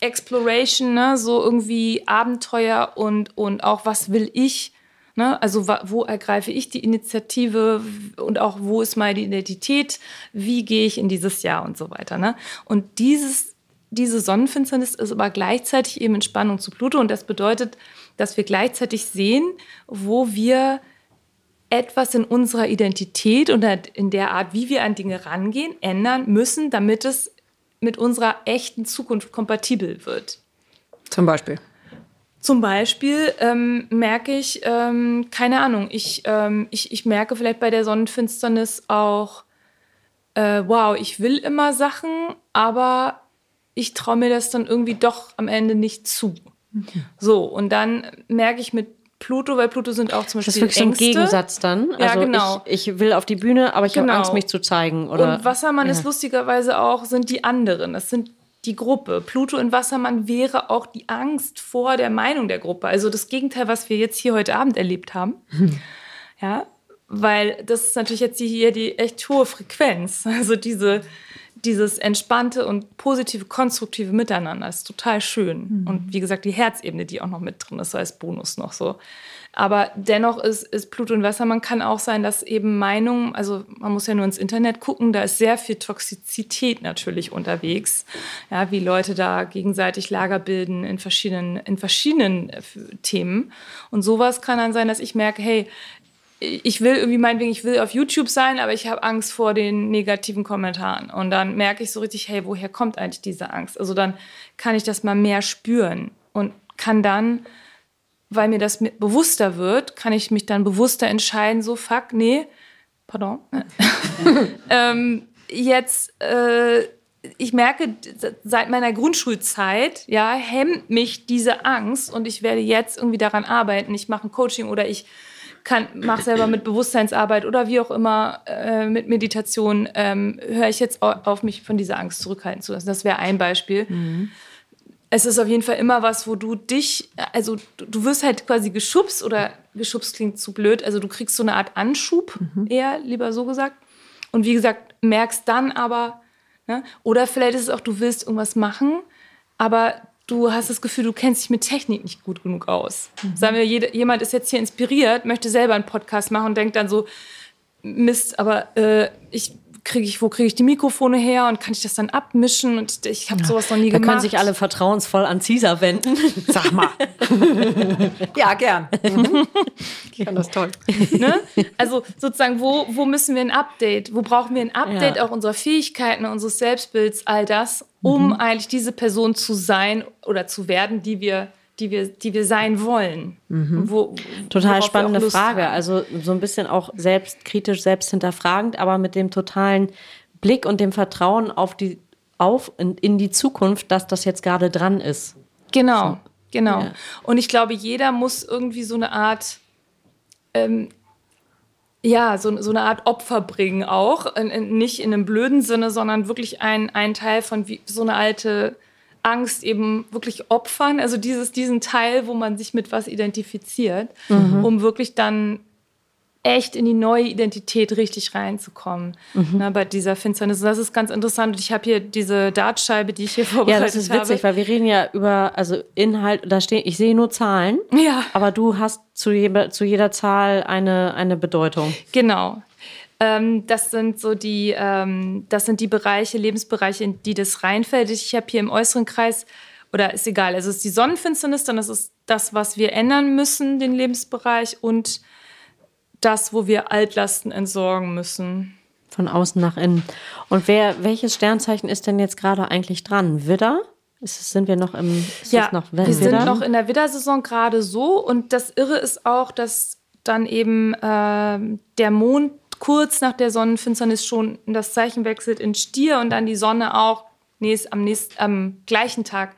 Exploration, ne? so irgendwie Abenteuer und, und auch was will ich Ne? Also wo ergreife ich die Initiative und auch wo ist meine Identität, wie gehe ich in dieses Jahr und so weiter. Ne? Und dieses, diese Sonnenfinsternis ist aber gleichzeitig eben in Spannung zu Pluto und das bedeutet, dass wir gleichzeitig sehen, wo wir etwas in unserer Identität und in der Art, wie wir an Dinge rangehen, ändern müssen, damit es mit unserer echten Zukunft kompatibel wird. Zum Beispiel. Zum Beispiel ähm, merke ich, ähm, keine Ahnung, ich, ähm, ich, ich merke vielleicht bei der Sonnenfinsternis auch, äh, wow, ich will immer Sachen, aber ich traue mir das dann irgendwie doch am Ende nicht zu. So, und dann merke ich mit Pluto, weil Pluto sind auch zum Beispiel. Das ist wirklich so ein Gegensatz dann. Ja, also genau. Ich, ich, will auf die Bühne, aber ich genau. habe Angst, mich zu zeigen. Oder, und Wassermann ja. ist lustigerweise auch, sind die anderen. Das sind die Gruppe. Pluto in Wassermann wäre auch die Angst vor der Meinung der Gruppe. Also das Gegenteil, was wir jetzt hier heute Abend erlebt haben. Hm. Ja, weil das ist natürlich jetzt hier die echt hohe Frequenz. Also diese, dieses entspannte und positive, konstruktive Miteinander ist total schön. Mhm. Und wie gesagt, die Herzebene, die auch noch mit drin ist, als Bonus noch so. Aber dennoch ist, ist Pluto und Wasser, man kann auch sein, dass eben Meinungen, also man muss ja nur ins Internet gucken, da ist sehr viel Toxizität natürlich unterwegs. Ja, wie Leute da gegenseitig Lager bilden in verschiedenen, in verschiedenen äh, Themen. Und sowas kann dann sein, dass ich merke, hey, ich will irgendwie meinetwegen, ich will auf YouTube sein, aber ich habe Angst vor den negativen Kommentaren. Und dann merke ich so richtig, hey, woher kommt eigentlich diese Angst? Also dann kann ich das mal mehr spüren und kann dann weil mir das bewusster wird, kann ich mich dann bewusster entscheiden, so fuck, nee, pardon. ähm, jetzt, äh, ich merke, seit meiner Grundschulzeit, ja, hemmt mich diese Angst und ich werde jetzt irgendwie daran arbeiten. Ich mache ein Coaching oder ich kann, mache selber mit Bewusstseinsarbeit oder wie auch immer äh, mit Meditation, ähm, höre ich jetzt auf, mich von dieser Angst zurückhalten zu lassen. Das wäre ein Beispiel. Mhm es ist auf jeden Fall immer was, wo du dich, also du, du wirst halt quasi geschubst oder geschubst klingt zu blöd, also du kriegst so eine Art Anschub, mhm. eher lieber so gesagt. Und wie gesagt, merkst dann aber, ne? oder vielleicht ist es auch, du willst irgendwas machen, aber du hast das Gefühl, du kennst dich mit Technik nicht gut genug aus. Mhm. Sagen wir, jede, jemand ist jetzt hier inspiriert, möchte selber einen Podcast machen und denkt dann so, Mist, aber äh, ich kriege ich, wo kriege ich die Mikrofone her und kann ich das dann abmischen? Und ich habe ja, sowas noch nie da gemacht. Da können sich alle vertrauensvoll an Caesar wenden. Sag mal. ja, gern. Mhm. Ich fand das toll. Ne? Also sozusagen, wo, wo müssen wir ein Update? Wo brauchen wir ein Update ja. auch unserer Fähigkeiten, unseres Selbstbilds, all das, um mhm. eigentlich diese Person zu sein oder zu werden, die wir die wir, die wir sein wollen. Mhm. Wo, Total spannende Frage. Haben. Also so ein bisschen auch selbstkritisch, selbst hinterfragend, aber mit dem totalen Blick und dem Vertrauen auf die, auf in, in die Zukunft, dass das jetzt gerade dran ist. Genau, so. genau. Ja. Und ich glaube, jeder muss irgendwie so eine Art, ähm, ja, so, so eine Art Opfer bringen auch. In, in, nicht in einem blöden Sinne, sondern wirklich ein, ein Teil von wie, so eine alte Angst eben wirklich opfern, also dieses, diesen Teil, wo man sich mit was identifiziert, mhm. um wirklich dann echt in die neue Identität richtig reinzukommen mhm. ne, bei dieser Finsternis. Das ist ganz interessant. Und ich habe hier diese Dartscheibe, die ich hier vorbereitet habe. Ja, das ist witzig, habe. weil wir reden ja über also Inhalt. Da stehen, ich sehe nur Zahlen. Ja. Aber du hast zu, je, zu jeder Zahl eine eine Bedeutung. Genau. Ähm, das sind so die, ähm, das sind die Bereiche, Lebensbereiche, in die das reinfällt. Ich habe hier im äußeren Kreis, oder ist egal, also es ist die Sonnenfinsternis, dann ist es das, was wir ändern müssen, den Lebensbereich und das, wo wir Altlasten entsorgen müssen. Von außen nach innen. Und wer, welches Sternzeichen ist denn jetzt gerade eigentlich dran? Widder? Ist, sind wir noch im ja, noch wir Widder? sind noch in der Widdersaison gerade so. Und das Irre ist auch, dass dann eben äh, der Mond kurz nach der Sonnenfinsternis schon das Zeichen wechselt in Stier und dann die Sonne auch nächst, am, nächst, am gleichen Tag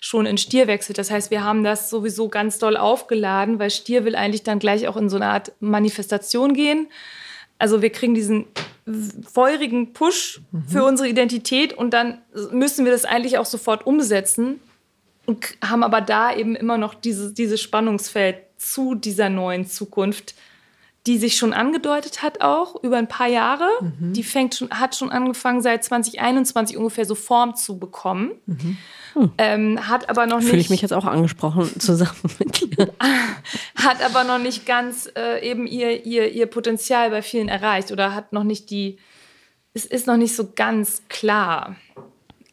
schon in Stier wechselt. Das heißt, wir haben das sowieso ganz doll aufgeladen, weil Stier will eigentlich dann gleich auch in so eine Art Manifestation gehen. Also wir kriegen diesen feurigen Push mhm. für unsere Identität und dann müssen wir das eigentlich auch sofort umsetzen und haben aber da eben immer noch dieses, dieses Spannungsfeld zu dieser neuen Zukunft, die sich schon angedeutet hat auch über ein paar Jahre. Mhm. Die fängt schon, hat schon angefangen seit 2021 ungefähr so Form zu bekommen. Mhm. Hm. Ähm, hat aber noch nicht. Fühle ich mich jetzt auch angesprochen zusammen mit dir. hat aber noch nicht ganz äh, eben ihr, ihr, ihr Potenzial bei vielen erreicht oder hat noch nicht die. Es ist noch nicht so ganz klar.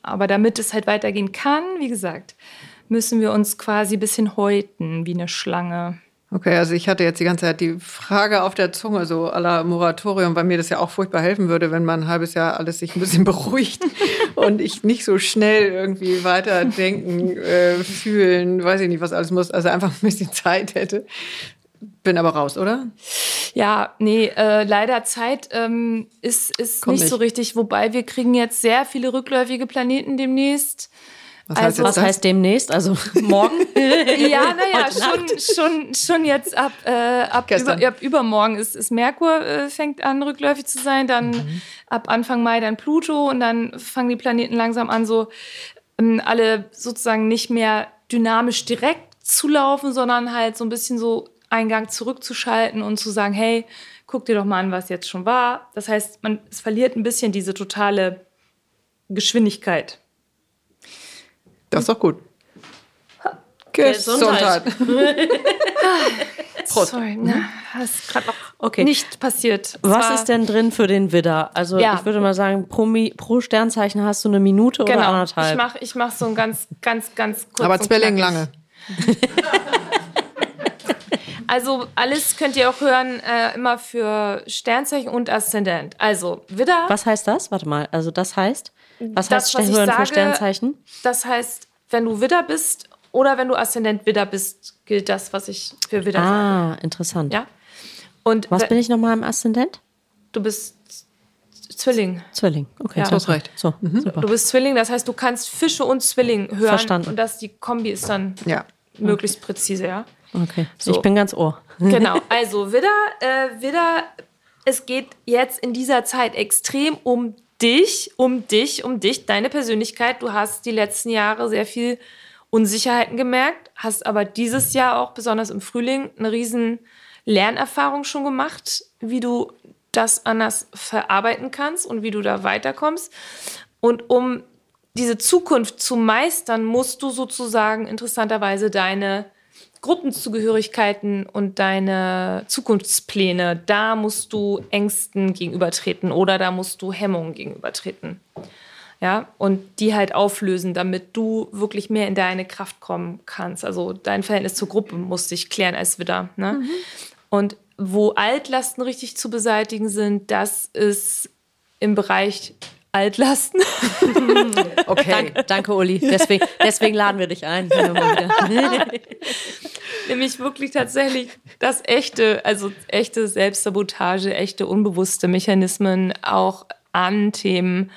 Aber damit es halt weitergehen kann, wie gesagt, müssen wir uns quasi ein bisschen häuten wie eine Schlange. Okay, also ich hatte jetzt die ganze Zeit die Frage auf der Zunge, so aller Moratorium, weil mir das ja auch furchtbar helfen würde, wenn man ein halbes Jahr alles sich ein bisschen beruhigt und ich nicht so schnell irgendwie weiterdenken, äh, fühlen, weiß ich nicht, was alles muss, also einfach ein bisschen Zeit hätte. Bin aber raus, oder? Ja, nee, äh, leider Zeit ähm, ist, ist nicht, nicht so richtig, wobei wir kriegen jetzt sehr viele rückläufige Planeten demnächst. Was, also, heißt, was heißt demnächst? Also morgen? ja, naja, schon, schon, schon jetzt ab, äh, ab, über, ab übermorgen ist, ist Merkur äh, fängt an rückläufig zu sein, dann mhm. ab Anfang Mai dann Pluto und dann fangen die Planeten langsam an, so ähm, alle sozusagen nicht mehr dynamisch direkt zu laufen, sondern halt so ein bisschen so Eingang zurückzuschalten und zu sagen, hey, guck dir doch mal an, was jetzt schon war. Das heißt, man es verliert ein bisschen diese totale Geschwindigkeit. Das ist doch gut. Gesundheit. Prost. Sorry, na, das ist gerade noch okay. nicht passiert. Was ist denn drin für den Widder? Also ja. ich würde mal sagen, pro, pro, Sternzeichen hast du eine Minute genau. oder anderthalb. Ich mache ich mach so ein ganz, ganz, ganz kurz. Aber Zwilling lange. also alles könnt ihr auch hören, äh, immer für Sternzeichen und Aszendent. Also Widder. Was heißt das? Warte mal. Also das heißt? Was das, heißt was sage, für Sternzeichen? Das heißt, wenn du Widder bist oder wenn du Aszendent Widder bist, gilt das, was ich für Widder ah, sage. Ah, interessant. Ja. Und was bin ich nochmal im Aszendent? Du bist Zwilling. Zwilling, okay. Ja. So ist recht. So, mhm. Du bist Zwilling, das heißt, du kannst Fische und Zwilling hören. Verstanden. Und das, die Kombi ist dann ja. möglichst präzise, ja. Okay, so. ich bin ganz ohr. Genau, also Widder, äh, Widder, es geht jetzt in dieser Zeit extrem um dich, um dich, um dich, deine Persönlichkeit. Du hast die letzten Jahre sehr viel Unsicherheiten gemerkt, hast aber dieses Jahr auch besonders im Frühling eine riesen Lernerfahrung schon gemacht, wie du das anders verarbeiten kannst und wie du da weiterkommst. Und um diese Zukunft zu meistern, musst du sozusagen interessanterweise deine Gruppenzugehörigkeiten und deine Zukunftspläne, da musst du Ängsten gegenübertreten oder da musst du Hemmungen gegenübertreten. Ja, und die halt auflösen, damit du wirklich mehr in deine Kraft kommen kannst. Also dein Verhältnis zur Gruppe muss sich klären als Widder. Ne? Mhm. Und wo Altlasten richtig zu beseitigen sind, das ist im Bereich Altlasten. okay. Danke, danke, Uli. Deswegen, deswegen laden wir dich ein. Nämlich wirklich tatsächlich das echte, also echte Selbstsabotage, echte unbewusste Mechanismen auch an Themen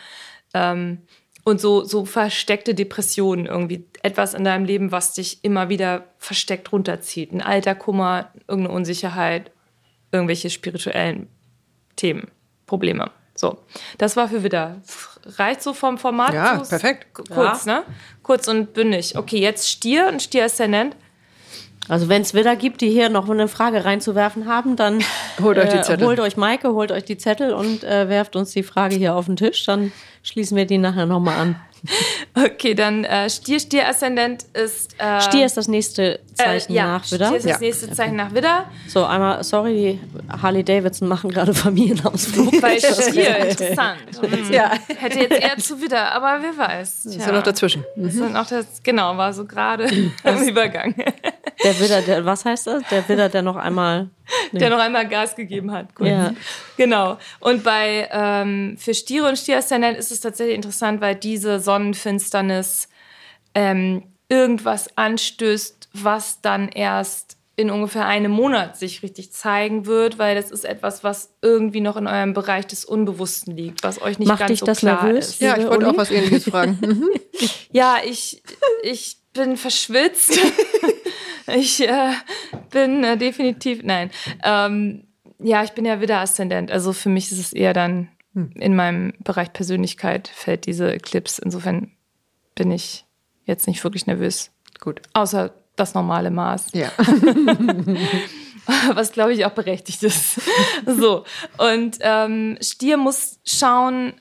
ähm, und so, so versteckte Depressionen irgendwie. Etwas in deinem Leben, was dich immer wieder versteckt runterzieht. Ein alter Kummer, irgendeine Unsicherheit, irgendwelche spirituellen Themen, Probleme. So, das war für Widder. Reicht so vom Format? Ja, perfekt. Kurz, ja. ne? Kurz und bündig. Okay, jetzt Stier. Ein Stier ist Aszendent. Also wenn es Widder gibt, die hier noch eine Frage reinzuwerfen haben, dann holt euch die äh, Zettel. holt euch Maike, holt euch die Zettel und äh, werft uns die Frage hier auf den Tisch. Dann schließen wir die nachher nochmal an. Okay, dann äh, Stier, Stier Aszendent ist. Äh, Stier ist das nächste Zeichen äh, ja, nach Widder. Stier ist das nächste Zeichen nach Widder. So, einmal, sorry, die Harley Davidson machen gerade Familienausflug. Bei Stier, interessant. Mhm. Ja. Hätte jetzt eher zu Widder, aber wer weiß. Tja. Ist ja noch dazwischen. Mhm. Ist noch das, genau, war so gerade im Übergang. Der Widder, der, was heißt das? Der Widder, der noch einmal der noch einmal Gas gegeben hat. Kurz. Ja. Genau. Und bei ähm, für Stiere und Stieraszendent ist es tatsächlich interessant, weil diese Sonnenfinsternis ähm, irgendwas anstößt, was dann erst in ungefähr einem Monat sich richtig zeigen wird, weil das ist etwas, was irgendwie noch in eurem Bereich des Unbewussten liegt, was euch nicht Macht ganz dich so das klar nervös? ist. Ja, ich wollte Uli? auch was ähnliches fragen. Mhm. Ja, ich, ich bin verschwitzt. ich äh, bin äh, definitiv, nein. Ähm, ja, ich bin ja wieder Aszendent. Also für mich ist es eher dann in meinem Bereich Persönlichkeit fällt diese Eclipse. Insofern bin ich jetzt nicht wirklich nervös. Gut. Außer das normale Maß. Ja. was glaube ich auch berechtigt ist. so. Und ähm, Stier muss schauen,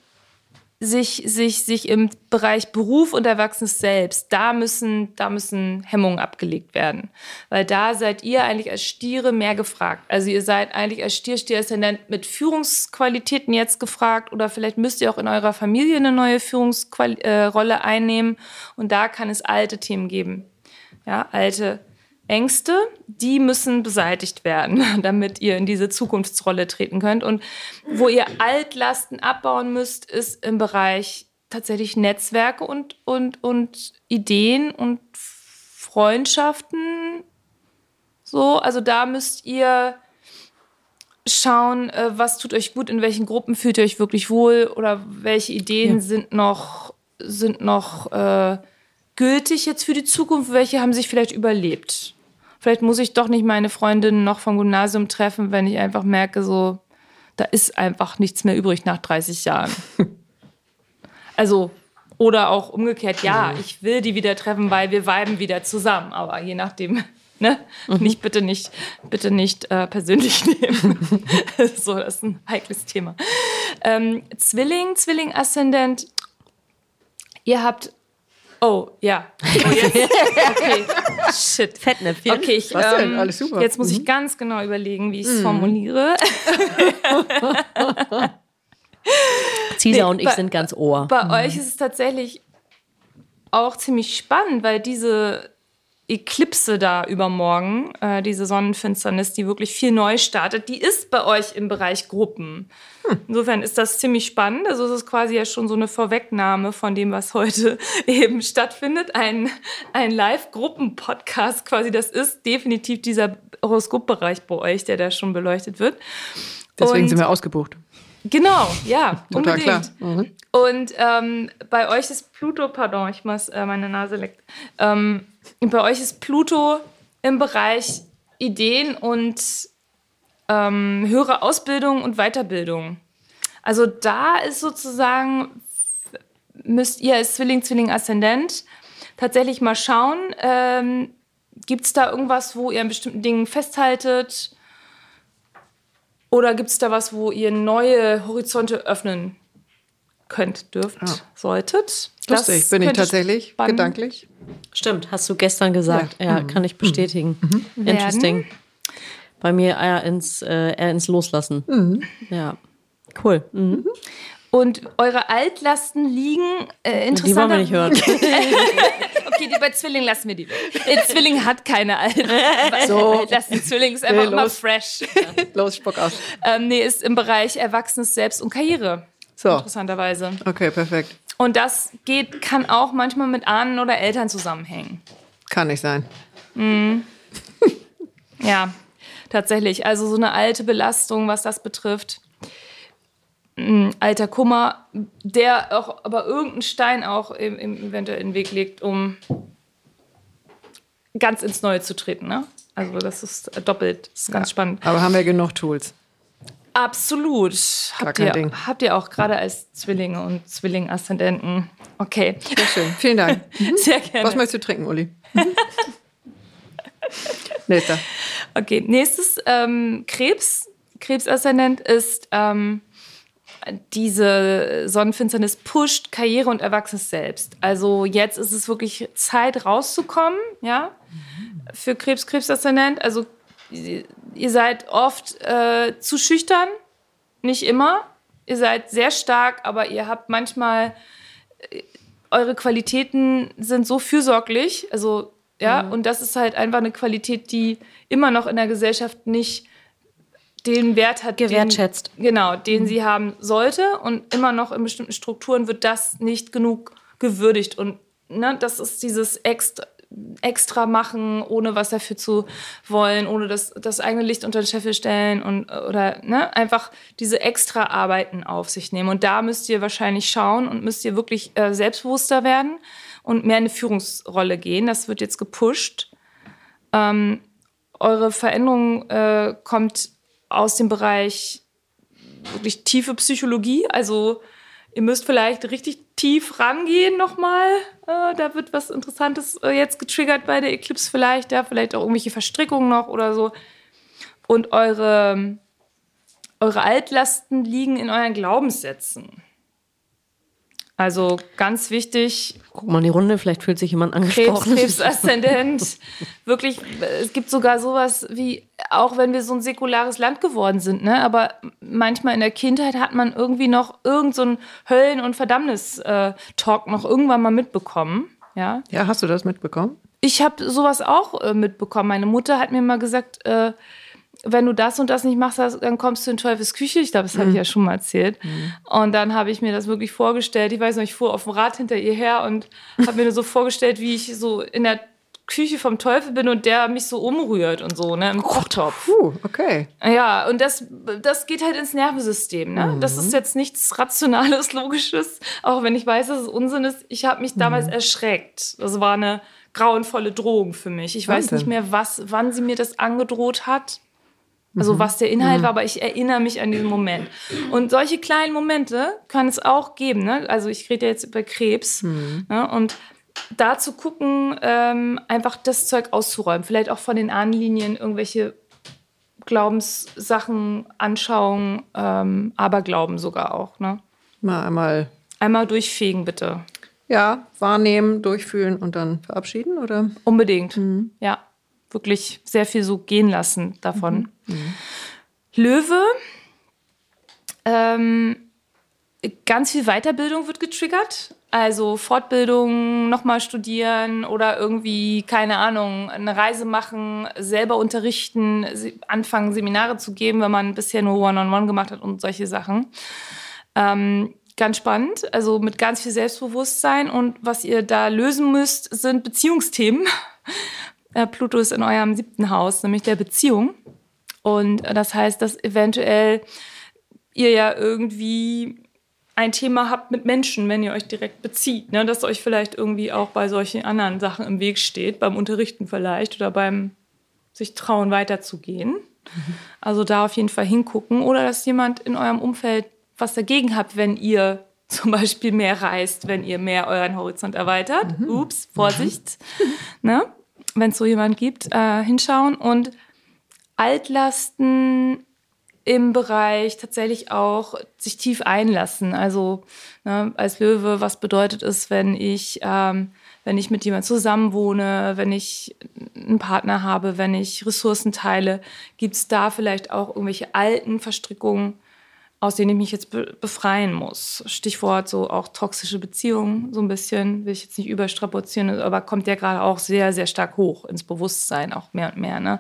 sich, sich, sich im Bereich Beruf und Erwachsenes selbst, da müssen, da müssen Hemmungen abgelegt werden. Weil da seid ihr eigentlich als Stiere mehr gefragt. Also ihr seid eigentlich als Stier, Stier-Aszendent mit Führungsqualitäten jetzt gefragt oder vielleicht müsst ihr auch in eurer Familie eine neue Führungsrolle äh, einnehmen. Und da kann es alte Themen geben. Ja, alte Ängste, die müssen beseitigt werden, damit ihr in diese Zukunftsrolle treten könnt. Und wo ihr Altlasten abbauen müsst, ist im Bereich tatsächlich Netzwerke und, und, und Ideen und Freundschaften. So, also da müsst ihr schauen, äh, was tut euch gut, in welchen Gruppen fühlt ihr euch wirklich wohl oder welche Ideen Ja. sind noch, sind noch äh, gültig jetzt für die Zukunft, welche haben sich vielleicht überlebt. Vielleicht muss ich doch nicht meine Freundin noch vom Gymnasium treffen, wenn ich einfach merke, so, da ist einfach nichts mehr übrig nach 30 Jahren. Also, oder auch umgekehrt, ja, ich will die wieder treffen, weil wir viben wieder zusammen. Aber je nachdem, ne? Nicht, bitte nicht, bitte nicht äh, persönlich nehmen. so, das ist ein heikles Thema. Ähm, Zwilling, Zwilling-Aszendent, ihr habt. Oh, ja. Oh, jetzt. Okay. Shit. Fettnäpfchen. Okay, ich, Was denn? ähm, Alles super. jetzt muss Mhm. ich ganz genau überlegen, wie ich es formuliere. Cisa Nee, und ich bei- sind ganz ohr. Bei euch ist es tatsächlich auch ziemlich spannend, weil diese Eklipse da übermorgen, äh, diese Sonnenfinsternis, die wirklich viel neu startet, die ist bei euch im Bereich Gruppen. Insofern ist das ziemlich spannend. Also es ist quasi ja schon so eine Vorwegnahme von dem, was heute eben stattfindet. Ein, ein Live-Gruppen-Podcast quasi. Das ist definitiv dieser Horoskopbereich bei euch, der da schon beleuchtet wird. Deswegen Und- sind wir ausgebucht. Genau, ja, unbedingt. klar. Mhm. Und ähm, bei euch ist Pluto, pardon, ich muss äh, meine Nase leckt. Ähm, bei euch ist Pluto im Bereich Ideen und ähm, höhere Ausbildung und Weiterbildung. Also da ist sozusagen, müsst ihr als Zwilling, Zwilling, Aszendent tatsächlich mal schauen, ähm, gibt es da irgendwas, wo ihr an bestimmten Dingen festhaltet? Oder gibt es da was, wo ihr neue Horizonte öffnen könnt, dürft, Ja. solltet? Lustig, bin ich tatsächlich, spannend gedanklich. Stimmt, hast du gestern gesagt. Ja. Ja, kann ich bestätigen. Interesting. Bei mir eher ins, äh, eher ins Loslassen. Ja. Cool. Mhm. Und eure Altlasten liegen äh, interessant. Die wollen wir nicht hören. Okay, die bei Zwilling lassen wir die weg. Äh, Zwilling hat keine Altlasten. So. Altlasten. Zwilling ist einfach Nee, immer los. fresh. Los, Spuck aus. Ähm, nee, ist im Bereich Erwachsenes Selbst und Karriere. So, Interessanterweise. okay, perfekt. Und das geht, kann auch manchmal mit Ahnen oder Eltern zusammenhängen. Kann nicht sein. Ja, tatsächlich. Also so eine alte Belastung, was das betrifft. Ein alter Kummer, der auch aber irgendeinen Stein auch im, im eventuell in den Weg legt, um ganz ins Neue zu treten. Ne? Also das ist doppelt, das ist ganz spannend. Aber haben wir genug Tools? Absolut. Gar Habt ihr, Ding. habt ihr auch gerade als Zwillinge und Zwilling-Aszendenten. Okay, Sehr schön. Vielen Dank. sehr gerne. Was möchtest du trinken, Uli? Nächster. Okay, nächstes ähm, Krebs. Krebsaszendent ist ähm, diese Sonnenfinsternis pusht Karriere und Erwachsenes selbst. Also jetzt ist es wirklich Zeit rauszukommen, ja, für Krebs, Krebsaszendent. Also ihr seid oft äh, zu schüchtern, nicht immer. Ihr seid sehr stark, aber ihr habt manchmal äh, eure Qualitäten sind so fürsorglich, also ja, und das ist halt einfach eine Qualität, die immer noch in der Gesellschaft nicht den Wert hat, Gewertschätzt. Den, genau, den sie haben sollte. Und immer noch in bestimmten Strukturen wird das nicht genug gewürdigt. Und ne, das ist dieses extra, extra machen, ohne was dafür zu wollen, ohne das, das eigene Licht unter den Scheffel stellen und oder ne, einfach diese extra Arbeiten auf sich nehmen. Und da müsst ihr wahrscheinlich schauen und müsst ihr wirklich äh, selbstbewusster werden und mehr in eine Führungsrolle gehen. Das wird jetzt gepusht. Ähm, eure Veränderung äh, kommt aus dem Bereich wirklich tiefe Psychologie. Also ihr müsst vielleicht richtig tief rangehen nochmal. Äh, da wird was Interessantes äh, jetzt getriggert bei der Eclipse vielleicht. Ja, vielleicht auch irgendwelche Verstrickungen noch oder so. Und eure, eure Altlasten liegen in euren Glaubenssätzen. Also ganz wichtig. Guck mal in die Runde, vielleicht fühlt sich jemand angesprochen. Krebs, Krebsaszendent. Wirklich, es gibt sogar sowas wie, auch wenn wir so ein säkulares Land geworden sind, ne? aber manchmal in der Kindheit hat man irgendwie noch irgend so ein Höllen- und Verdammnis-Talk noch irgendwann mal mitbekommen. Ja, ja hast du das mitbekommen? Ich habe sowas auch äh, mitbekommen. Meine Mutter hat mir mal gesagt, äh, wenn du das und das nicht machst, dann kommst du in Teufels Küche. Ich glaube, das habe ich mhm. ja schon mal erzählt. Mhm. Und dann habe ich mir das wirklich vorgestellt. Ich weiß noch, ich fuhr auf dem Rad hinter ihr her und habe mir nur so vorgestellt, wie ich so in der Küche vom Teufel bin und der mich so umrührt und so, ne, im Kochtopf. Puh, okay. Ja, und das, das geht halt ins Nervensystem, ne? Mhm. Das ist jetzt nichts Rationales, Logisches, auch wenn ich weiß, dass es Unsinn ist. Ich habe mich damals mhm. erschreckt. Das war eine grauenvolle Drohung für mich. Ich weiß nicht mehr, was, wann sie mir das angedroht hat. Also mhm. was der Inhalt mhm. war, aber ich erinnere mich an diesen Moment. Und solche kleinen Momente kann es auch geben. Ne? Also ich rede jetzt über Krebs. Mhm. Ne? Und da zu gucken, ähm, einfach das Zeug auszuräumen. Vielleicht auch von den Ahnenlinien irgendwelche Glaubenssachen, Anschauungen, ähm, Aberglauben sogar auch. Ne? Mal einmal. Einmal durchfegen, bitte. Ja, wahrnehmen, durchfühlen und dann verabschieden, oder? Unbedingt, mhm. ja wirklich sehr viel so gehen lassen davon. Mhm. Mhm. Löwe, ähm, ganz viel Weiterbildung wird getriggert. Also Fortbildung, nochmal studieren oder irgendwie, keine Ahnung, eine Reise machen, selber unterrichten, anfangen, Seminare zu geben, wenn man bisher nur One-on-One -on -One gemacht hat und solche Sachen. Ähm, ganz spannend, also mit ganz viel Selbstbewusstsein. Und was ihr da lösen müsst, sind Beziehungsthemen. Äh, Pluto ist in eurem siebten Haus, nämlich der Beziehung. Und das heißt, dass eventuell ihr ja irgendwie ein Thema habt mit Menschen, wenn ihr euch direkt bezieht, ne? dass euch vielleicht irgendwie auch bei solchen anderen Sachen im Weg steht, beim Unterrichten vielleicht oder beim sich trauen, weiterzugehen. Mhm. Also da auf jeden Fall hingucken. Oder dass jemand in eurem Umfeld was dagegen hat, wenn ihr zum Beispiel mehr reist, wenn ihr mehr euren Horizont erweitert. Mhm. Ups, Vorsicht. Mhm. Ne? wenn es so jemand gibt, äh, hinschauen und Altlasten im Bereich tatsächlich auch sich tief einlassen. Also ne, als Löwe, was bedeutet es, wenn ich, ähm, wenn ich mit jemandem zusammenwohne, wenn ich einen Partner habe, wenn ich Ressourcen teile, gibt es da vielleicht auch irgendwelche alten Verstrickungen, aus denen ich mich jetzt be befreien muss. Stichwort so auch toxische Beziehungen, so ein bisschen, will ich jetzt nicht überstrapazieren, aber kommt ja gerade auch sehr, sehr stark hoch ins Bewusstsein, auch mehr und mehr. Ne?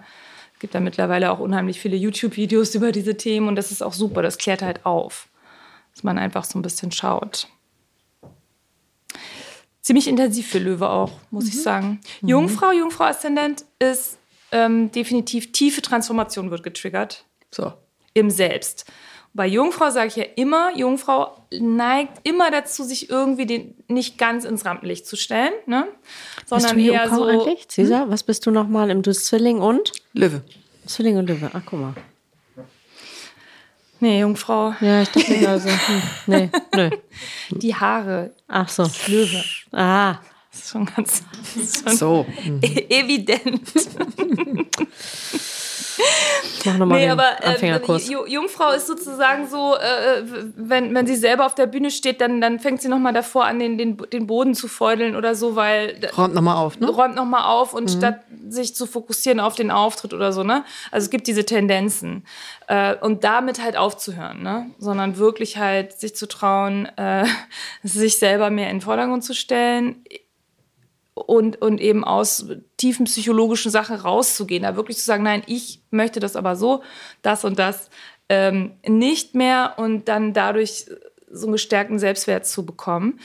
Es gibt da mittlerweile auch unheimlich viele YouTube-Videos über diese Themen und das ist auch super, das klärt halt auf, dass man einfach so ein bisschen schaut. Ziemlich intensiv für Löwe auch, muss mhm. ich sagen. Mhm. Jungfrau, Jungfrau-Aszendent ist ähm, definitiv tiefe Transformation wird getriggert. So. Im Selbst. Bei Jungfrau sage ich ja immer, Jungfrau neigt immer dazu, sich irgendwie den, nicht ganz ins Rampenlicht zu stellen, ne? sondern bist du eher so. Eigentlich? Cäsar, hm? was bist du nochmal im Du Zwilling und? Löwe. Zwilling und Löwe, ach guck mal. Nee, Jungfrau. Ja, ich dachte also. Hm, nee, nö. Die Haare. Ach so. Löwe. Ah. Das ist schon ganz schon so. E evident. Mach nochmal nee, den aber, äh, Anfängerkurs. Äh, Jungfrau ist sozusagen so, äh, wenn, wenn sie selber auf der Bühne steht, dann, dann fängt sie nochmal davor an, den, den, den Boden zu feudeln oder so, weil... Räumt nochmal auf, ne? Räumt nochmal auf und mhm. statt sich zu fokussieren auf den Auftritt oder so, ne? Also es gibt diese Tendenzen. Äh, und damit halt aufzuhören, ne? Sondern wirklich halt sich zu trauen, äh, sich selber mehr in den Vordergrund zu stellen und, und eben aus tiefen psychologischen Sachen rauszugehen, da wirklich zu sagen, nein, ich möchte das aber so, das und das ähm, nicht mehr und dann dadurch so einen gestärkten Selbstwert zu bekommen.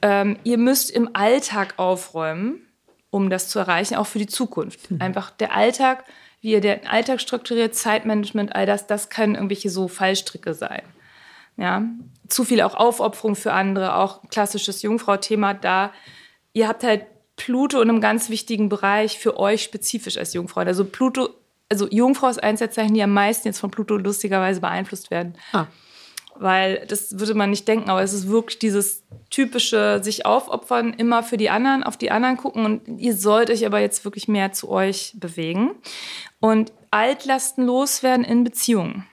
Ähm, ihr müsst im Alltag aufräumen, um das zu erreichen, auch für die Zukunft. Mhm. Einfach der Alltag, wie ihr den Alltag strukturiert, Zeitmanagement, all das, das können irgendwelche so Fallstricke sein. Ja, zu viel auch Aufopferung für andere, auch klassisches Jungfrau-Thema da. Ihr habt halt Pluto in einem ganz wichtigen Bereich für euch spezifisch als Jungfrau. Also Pluto, also Jungfrau ist eins der Zeichen, die am meisten jetzt von Pluto lustigerweise beeinflusst werden. Ah. Weil das würde man nicht denken, aber es ist wirklich dieses typische sich aufopfern, immer für die anderen, auf die anderen gucken und ihr sollt euch aber jetzt wirklich mehr zu euch bewegen. Und Altlasten loswerden in Beziehungen.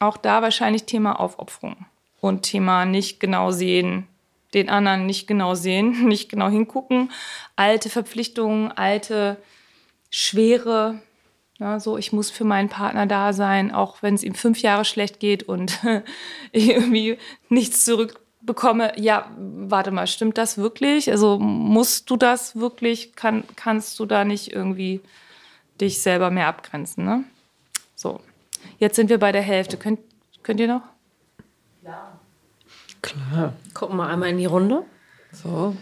Auch da wahrscheinlich Thema Aufopferung und Thema nicht genau sehen, den anderen nicht genau sehen, nicht genau hingucken, alte Verpflichtungen, alte Schwere. Ja, so, ich muss für meinen Partner da sein, auch wenn es ihm fünf Jahre schlecht geht und ich irgendwie nichts zurückbekomme. Ja, warte mal, stimmt das wirklich? Also musst du das wirklich? Kann, kannst du da nicht irgendwie dich selber mehr abgrenzen? Ne? So, jetzt sind wir bei der Hälfte. Könnt, könnt ihr noch? Ja. Klar. Gucken wir einmal in die Runde. So.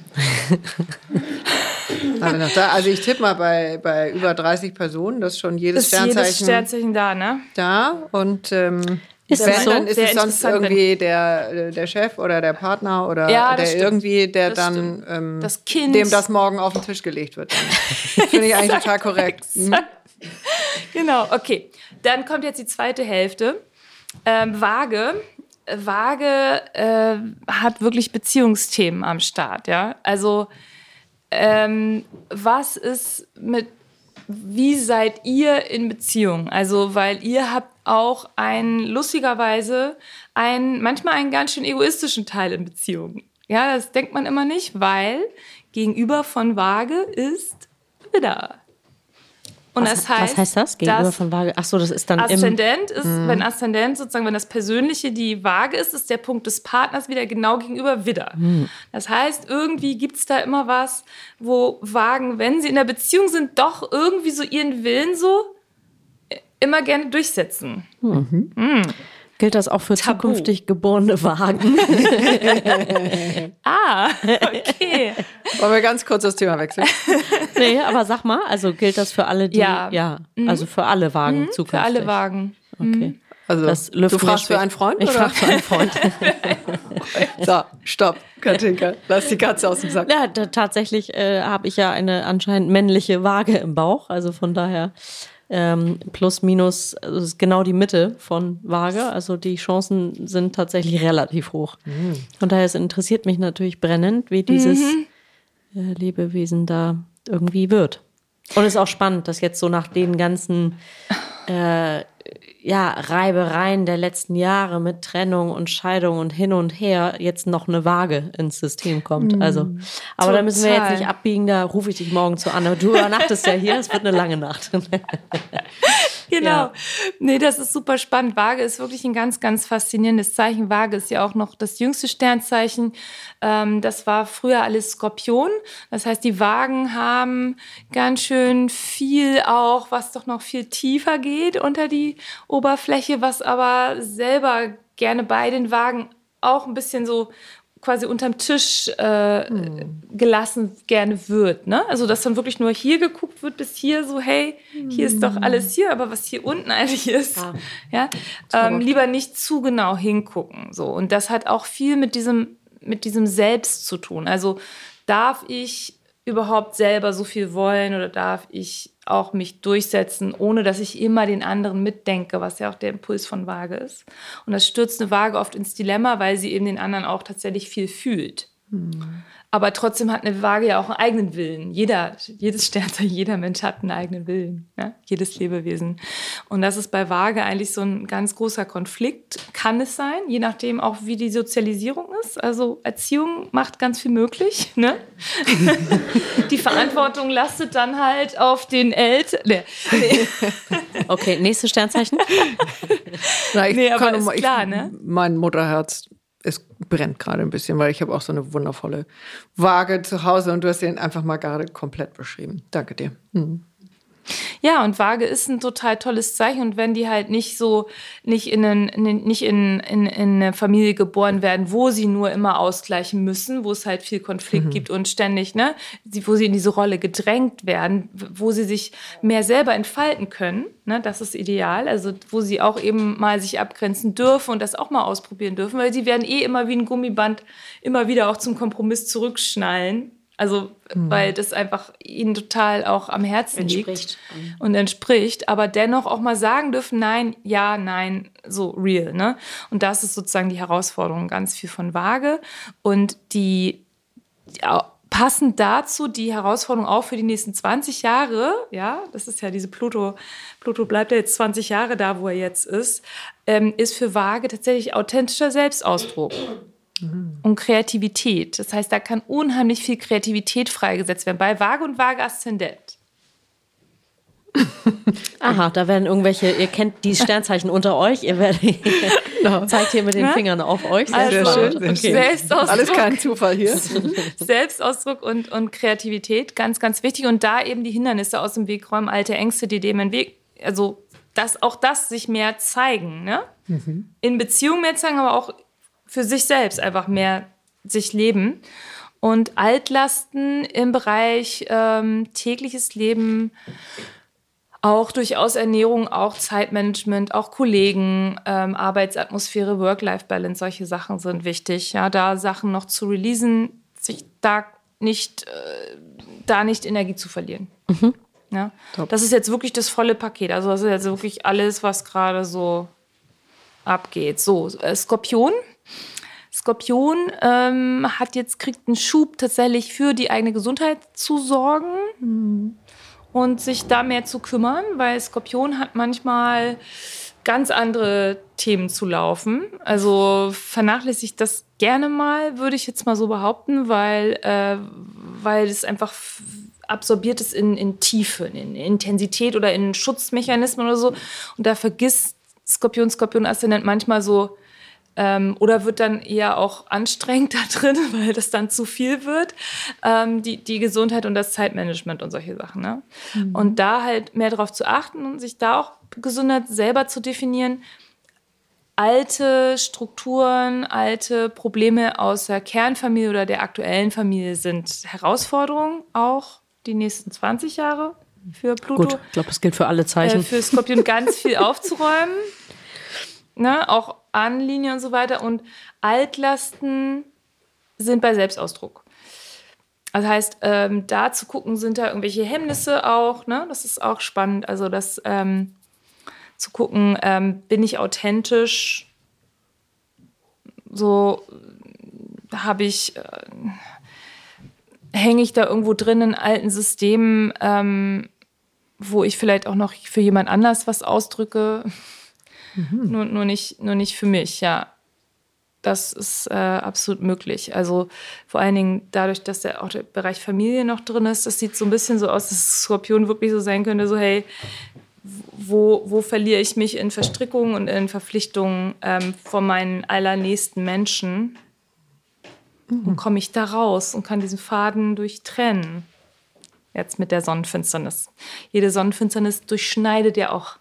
also ich tippe mal bei, bei über 30 Personen, das ist schon jedes ist Sternzeichen, jedes Sternzeichen da, ne? Da und ähm, ist wenn, so? dann ist Sehr es sonst irgendwie der, der Chef oder der Partner oder ja, der stimmt. irgendwie, der das dann ähm, das dem das morgen auf den Tisch gelegt wird. Finde ich eigentlich total korrekt. Mhm. Genau, okay. Dann kommt jetzt die zweite Hälfte. Ähm, Waage Waage äh, hat wirklich Beziehungsthemen am Start, ja. Also ähm, was ist mit, wie seid ihr in Beziehung? Also, weil ihr habt auch ein, lustigerweise, ein, manchmal einen ganz schön egoistischen Teil in Beziehungen. Ja, das denkt man immer nicht, weil gegenüber von Waage ist Widder. Und was, das heißt, was heißt das gegenüber von Waage? Ach so, das ist dann Aszendent ist, mhm. wenn Aszendent sozusagen, wenn das Persönliche die Waage ist, ist der Punkt des Partners wieder genau gegenüber Widder. Mhm. Das heißt, irgendwie gibt es da immer was, wo Wagen, wenn sie in der Beziehung sind, doch irgendwie so ihren Willen so äh, immer gerne durchsetzen. Mhm. Mhm. Gilt das auch für Tabu. zukünftig geborene Wagen? ah, okay. Wollen wir ganz kurz das Thema wechseln? nee, aber sag mal, also gilt das für alle, die, ja, ja mhm. also für alle Wagen mhm, zukünftig? Für alle Wagen. Okay. Mhm. Also, das du fragst für einen Freund? Ich frage für einen Freund. so, stopp, Katinka, lass die Katze aus dem Sack. Ja, da, tatsächlich äh, habe ich ja eine anscheinend männliche Waage im Bauch, also von daher ähm, plus minus also ist genau die Mitte von Waage. Also die Chancen sind tatsächlich relativ hoch. Mhm. Von daher es interessiert mich natürlich brennend, wie dieses mhm. äh, Lebewesen da irgendwie wird. Und es ist auch spannend, dass jetzt so nach den ganzen äh, ja, Reibereien der letzten Jahre mit Trennung und Scheidung und hin und her jetzt noch eine Waage ins System kommt. Mm, also, aber total. da müssen wir jetzt nicht abbiegen, da rufe ich dich morgen zu an. Du übernachtest ja hier, es wird eine lange Nacht. genau. Ja. Nee, das ist super spannend. Waage ist wirklich ein ganz, ganz faszinierendes Zeichen. Waage ist ja auch noch das jüngste Sternzeichen. Ähm, das war früher alles Skorpion. Das heißt, die Wagen haben ganz schön viel auch, was doch noch viel tiefer geht unter die Oberfläche, was aber selber gerne bei den Wagen auch ein bisschen so quasi unterm Tisch äh, hm. gelassen gerne wird. Ne? Also dass dann wirklich nur hier geguckt wird bis hier so, hey, hier ist doch alles hier, aber was hier unten eigentlich ist, ja, ja ähm, lieber nicht zu genau hingucken. So und das hat auch viel mit diesem mit diesem Selbst zu tun. Also darf ich überhaupt selber so viel wollen oder darf ich auch mich durchsetzen, ohne dass ich immer den anderen mitdenke, was ja auch der Impuls von Waage ist. Und das stürzt eine Waage oft ins Dilemma, weil sie eben den anderen auch tatsächlich viel fühlt. Hm. Aber trotzdem hat eine Waage ja auch einen eigenen Willen. Jeder, jedes Sternzeichen, jeder Mensch hat einen eigenen Willen. Ja? Jedes Lebewesen. Und das ist bei Waage eigentlich so ein ganz großer Konflikt. Kann es sein, je nachdem auch, wie die Sozialisierung ist. Also Erziehung macht ganz viel möglich. Ne? die Verantwortung lastet dann halt auf den Eltern. Nee. Okay, nächstes Sternzeichen. Na, ich nee, aber kann ist klar, ne? Mein Mutterherz ist brennt gerade ein bisschen, weil ich habe auch so eine wundervolle Waage zu Hause und du hast den einfach mal gerade komplett beschrieben. Danke dir. Mhm. Ja, und Waage ist ein total tolles Zeichen. Und wenn die halt nicht so, nicht in, einen, nicht in, in, in eine Familie geboren werden, wo sie nur immer ausgleichen müssen, wo es halt viel Konflikt mhm. gibt und ständig, ne, wo sie in diese Rolle gedrängt werden, wo sie sich mehr selber entfalten können, ne, das ist ideal. Also, wo sie auch eben mal sich abgrenzen dürfen und das auch mal ausprobieren dürfen, weil sie werden eh immer wie ein Gummiband immer wieder auch zum Kompromiss zurückschnallen also, mhm. weil das einfach ihnen total auch am Herzen entspricht. liegt und entspricht, aber dennoch auch mal sagen dürfen, nein, ja, nein, so real, ne? Und das ist sozusagen die Herausforderung ganz viel von Waage und die, die passend dazu die Herausforderung auch für die nächsten 20 Jahre, ja, das ist ja diese Pluto, Pluto bleibt ja jetzt 20 Jahre da, wo er jetzt ist, ähm, ist für Waage tatsächlich authentischer Selbstausdruck mhm. und Kreativität. Das heißt, da kann unheimlich viel Kreativität freigesetzt werden bei Waage und Waage Aszendent. Aha, da werden irgendwelche, ihr kennt die Sternzeichen unter euch, ihr werdet, no. zeigt hier mit den Fingern auf euch. Sehr also, schön. Okay. Selbstausdruck. Alles kein Zufall hier. Selbstausdruck und, und Kreativität, ganz, ganz wichtig. Und da eben die Hindernisse aus dem Weg räumen, alte Ängste, die dem entweg, also dass auch das sich mehr zeigen, ne? Mhm. In Beziehung mehr zeigen, aber auch für sich selbst einfach mehr sich leben. Und Altlasten im Bereich ähm, tägliches Leben, auch durchaus Ernährung, auch Zeitmanagement, auch Kollegen, ähm, Arbeitsatmosphäre, Work-Life-Balance, solche Sachen sind wichtig. Ja, da Sachen noch zu releasen, sich da nicht, äh, da nicht Energie zu verlieren. Mhm. Ja, das ist jetzt wirklich das volle Paket. Also das ist jetzt wirklich alles, was gerade so abgeht. So, äh, Skorpion Skorpion ähm, hat jetzt kriegt einen Schub tatsächlich für die eigene Gesundheit zu sorgen mhm. und sich da mehr zu kümmern, weil Skorpion hat manchmal ganz andere Themen zu laufen. Also vernachlässigt das gerne mal, würde ich jetzt mal so behaupten, weil, äh, weil es einfach absorbiert ist in, in Tiefe, in Intensität oder in Schutzmechanismen oder so. Und da vergisst Skorpion, Skorpion Aszendent manchmal so ähm, oder wird dann eher auch anstrengend da drin, weil das dann zu viel wird, ähm, die, die Gesundheit und das Zeitmanagement und solche Sachen. Ne? Mhm. Und da halt mehr darauf zu achten und sich da auch Gesundheit selber zu definieren. Alte Strukturen, alte Probleme aus der Kernfamilie oder der aktuellen Familie sind Herausforderungen, auch die nächsten 20 Jahre für Pluto. Gut, ich glaube, das gilt für alle Zeichen. Äh, für Skorpion ganz viel aufzuräumen. Ne, auch Anlinie und so weiter. Und Altlasten sind bei Selbstausdruck. Das heißt, ähm, da zu gucken, sind da irgendwelche Hemmnisse auch. Ne? Das ist auch spannend. Also das ähm, zu gucken, ähm, bin ich authentisch? So habe ich, äh, hänge ich da irgendwo drin in alten Systemen, ähm, wo ich vielleicht auch noch für jemand anders was ausdrücke. Mhm. Nur, nur, nicht, nur nicht für mich, ja. Das ist äh, absolut möglich. Also vor allen Dingen dadurch, dass der, auch der Bereich Familie noch drin ist, das sieht so ein bisschen so aus, dass Skorpion wirklich so sein könnte, so hey, wo, wo verliere ich mich in Verstrickungen und in Verpflichtungen ähm, von meinen allernächsten Menschen? Mhm. Und komme ich da raus und kann diesen Faden durchtrennen? Jetzt mit der Sonnenfinsternis. Jede Sonnenfinsternis durchschneidet ja auch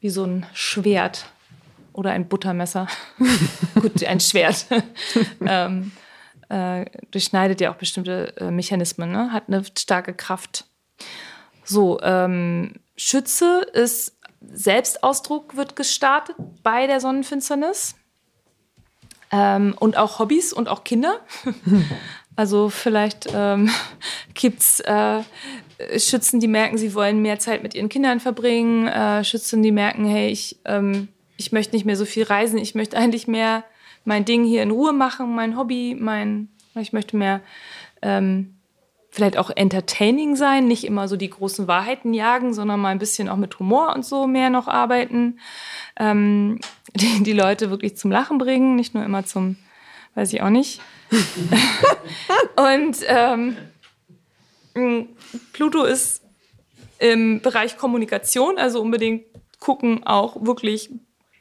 wie so ein Schwert oder ein Buttermesser. Gut, ein Schwert. ähm, äh, durchschneidet ja auch bestimmte äh, Mechanismen, ne? hat eine starke Kraft. So, ähm, Schütze ist Selbstausdruck wird gestartet bei der Sonnenfinsternis. Ähm, und auch Hobbys und auch Kinder. also vielleicht ähm, gibt es äh, Schützen, die merken, sie wollen mehr Zeit mit ihren Kindern verbringen, äh, Schützen, die merken, hey, ich, ähm, ich möchte nicht mehr so viel reisen, ich möchte eigentlich mehr mein Ding hier in Ruhe machen, mein Hobby, mein, ich möchte mehr ähm, vielleicht auch entertaining sein, nicht immer so die großen Wahrheiten jagen, sondern mal ein bisschen auch mit Humor und so mehr noch arbeiten, ähm, die, die Leute wirklich zum Lachen bringen, nicht nur immer zum, weiß ich auch nicht. und ähm, Pluto ist im Bereich Kommunikation, also unbedingt gucken, auch wirklich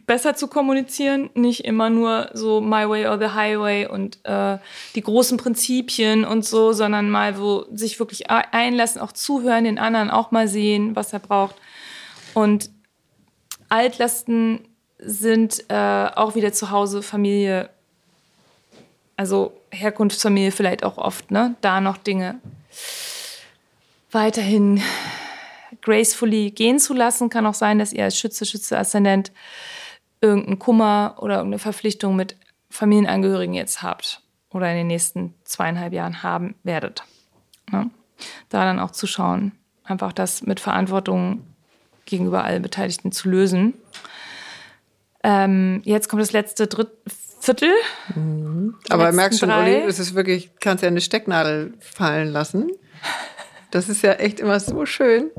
besser zu kommunizieren, nicht immer nur so my way or the highway und äh, die großen Prinzipien und so, sondern mal wo sich wirklich einlassen, auch zuhören, den anderen auch mal sehen, was er braucht. Und Altlasten sind äh, auch wieder zu Hause Familie, also Herkunftsfamilie vielleicht auch oft, ne? Da noch Dinge weiterhin gracefully gehen zu lassen. Kann auch sein, dass ihr als Schütze, Schütze, Aszendent irgendeinen Kummer oder irgendeine Verpflichtung mit Familienangehörigen jetzt habt oder in den nächsten zweieinhalb Jahren haben werdet. Ja. Da dann auch zu schauen, einfach das mit Verantwortung gegenüber allen Beteiligten zu lösen. Ähm, jetzt kommt das letzte Dritt Viertel. Mhm. Aber merkst schon, Uli, es ist wirklich, kannst ja eine Stecknadel fallen lassen. Das ist ja echt immer so schön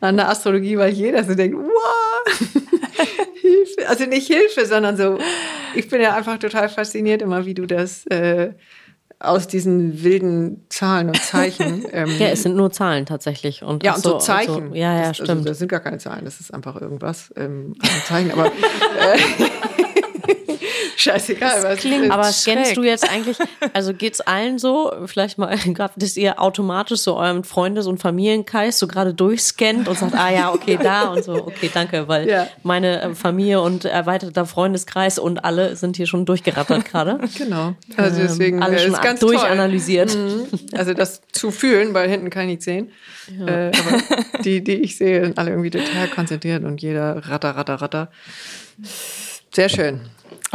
an der Astrologie, weil jeder so denkt, wow, Hilfe. Also nicht Hilfe, sondern so, ich bin ja einfach total fasziniert immer, wie du das äh, aus diesen wilden Zahlen und Zeichen. Ähm, ja, es sind nur Zahlen tatsächlich. Und ja, und so, so Zeichen. Und so, ja, ja, das, stimmt. Also, das sind gar keine Zahlen, das ist einfach irgendwas. Ähm, Zeichen, aber. Äh, Scheißegal, was klingt. Aber scannst du jetzt eigentlich, also geht's allen so, vielleicht mal dass ihr automatisch so eurem Freundes- und Familienkreis so gerade durchscannt und sagt, ah ja, okay, da und so, okay, danke, weil ja. meine äh, Familie und erweiterter Freundeskreis und alle sind hier schon durchgerattert gerade. Genau. Also deswegen ähm, alles schon ist ganz durchanalysiert. Mhm. Also das zu fühlen, weil hinten kann ich nichts sehen. Ja. Äh, aber die, die ich sehe, sind alle irgendwie total konzentriert und jeder ratter, ratter, ratter. Sehr schön.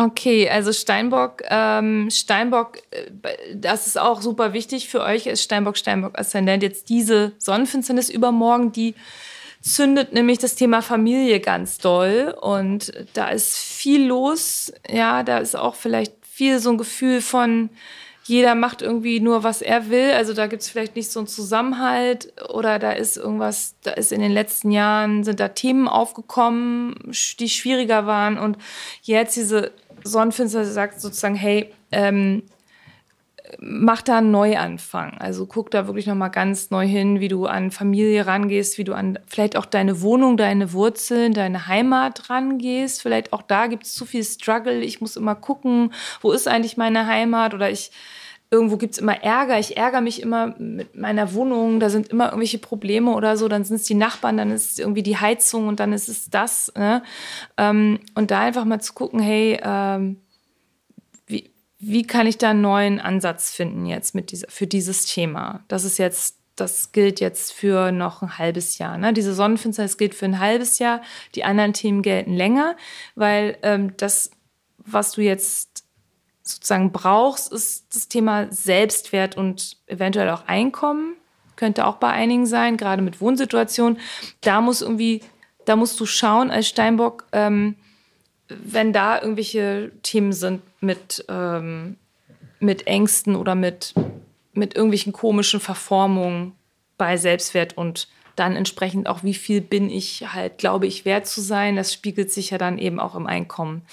Okay, also Steinbock, ähm, Steinbock, äh, das ist auch super wichtig für euch, ist Steinbock, Steinbock Aszendent. Jetzt diese Sonnenfinsternis übermorgen, die zündet nämlich das Thema Familie ganz doll und da ist viel los. Ja, da ist auch vielleicht viel so ein Gefühl von, jeder macht irgendwie nur, was er will. Also da gibt es vielleicht nicht so einen Zusammenhalt oder da ist irgendwas, da ist in den letzten Jahren, sind da Themen aufgekommen, die schwieriger waren. Und jetzt diese Sonnenfinster sagt sozusagen, hey, ähm, mach da einen Neuanfang. Also guck da wirklich nochmal ganz neu hin, wie du an Familie rangehst, wie du an vielleicht auch deine Wohnung, deine Wurzeln, deine Heimat rangehst. Vielleicht auch da gibt es zu viel Struggle. Ich muss immer gucken, wo ist eigentlich meine Heimat oder ich irgendwo gibt es immer Ärger. Ich ärgere mich immer mit meiner Wohnung, da sind immer irgendwelche Probleme oder so. Dann sind es die Nachbarn, dann ist es irgendwie die Heizung und dann ist es das. Ne? Ähm, und da einfach mal zu gucken, hey, ähm, wie, wie kann ich da einen neuen Ansatz finden jetzt mit dieser, für dieses Thema? Das ist jetzt das gilt jetzt für noch ein halbes Jahr. Ne? Diese Sonnenfinsternis gilt für ein halbes Jahr. Die anderen Themen gelten länger, weil ähm, das, was du jetzt sozusagen brauchst, ist das Thema Selbstwert und eventuell auch Einkommen. Könnte auch bei einigen sein, gerade mit Wohnsituationen. Da muss irgendwie, da musst du schauen als Steinbock, ähm, wenn da irgendwelche Themen sind mit, ähm, mit Ängsten oder mit, mit irgendwelchen komischen Verformungen bei Selbstwert und dann entsprechend auch, wie viel bin ich halt, glaube ich, wert zu sein. Das spiegelt sich ja dann eben auch im Einkommen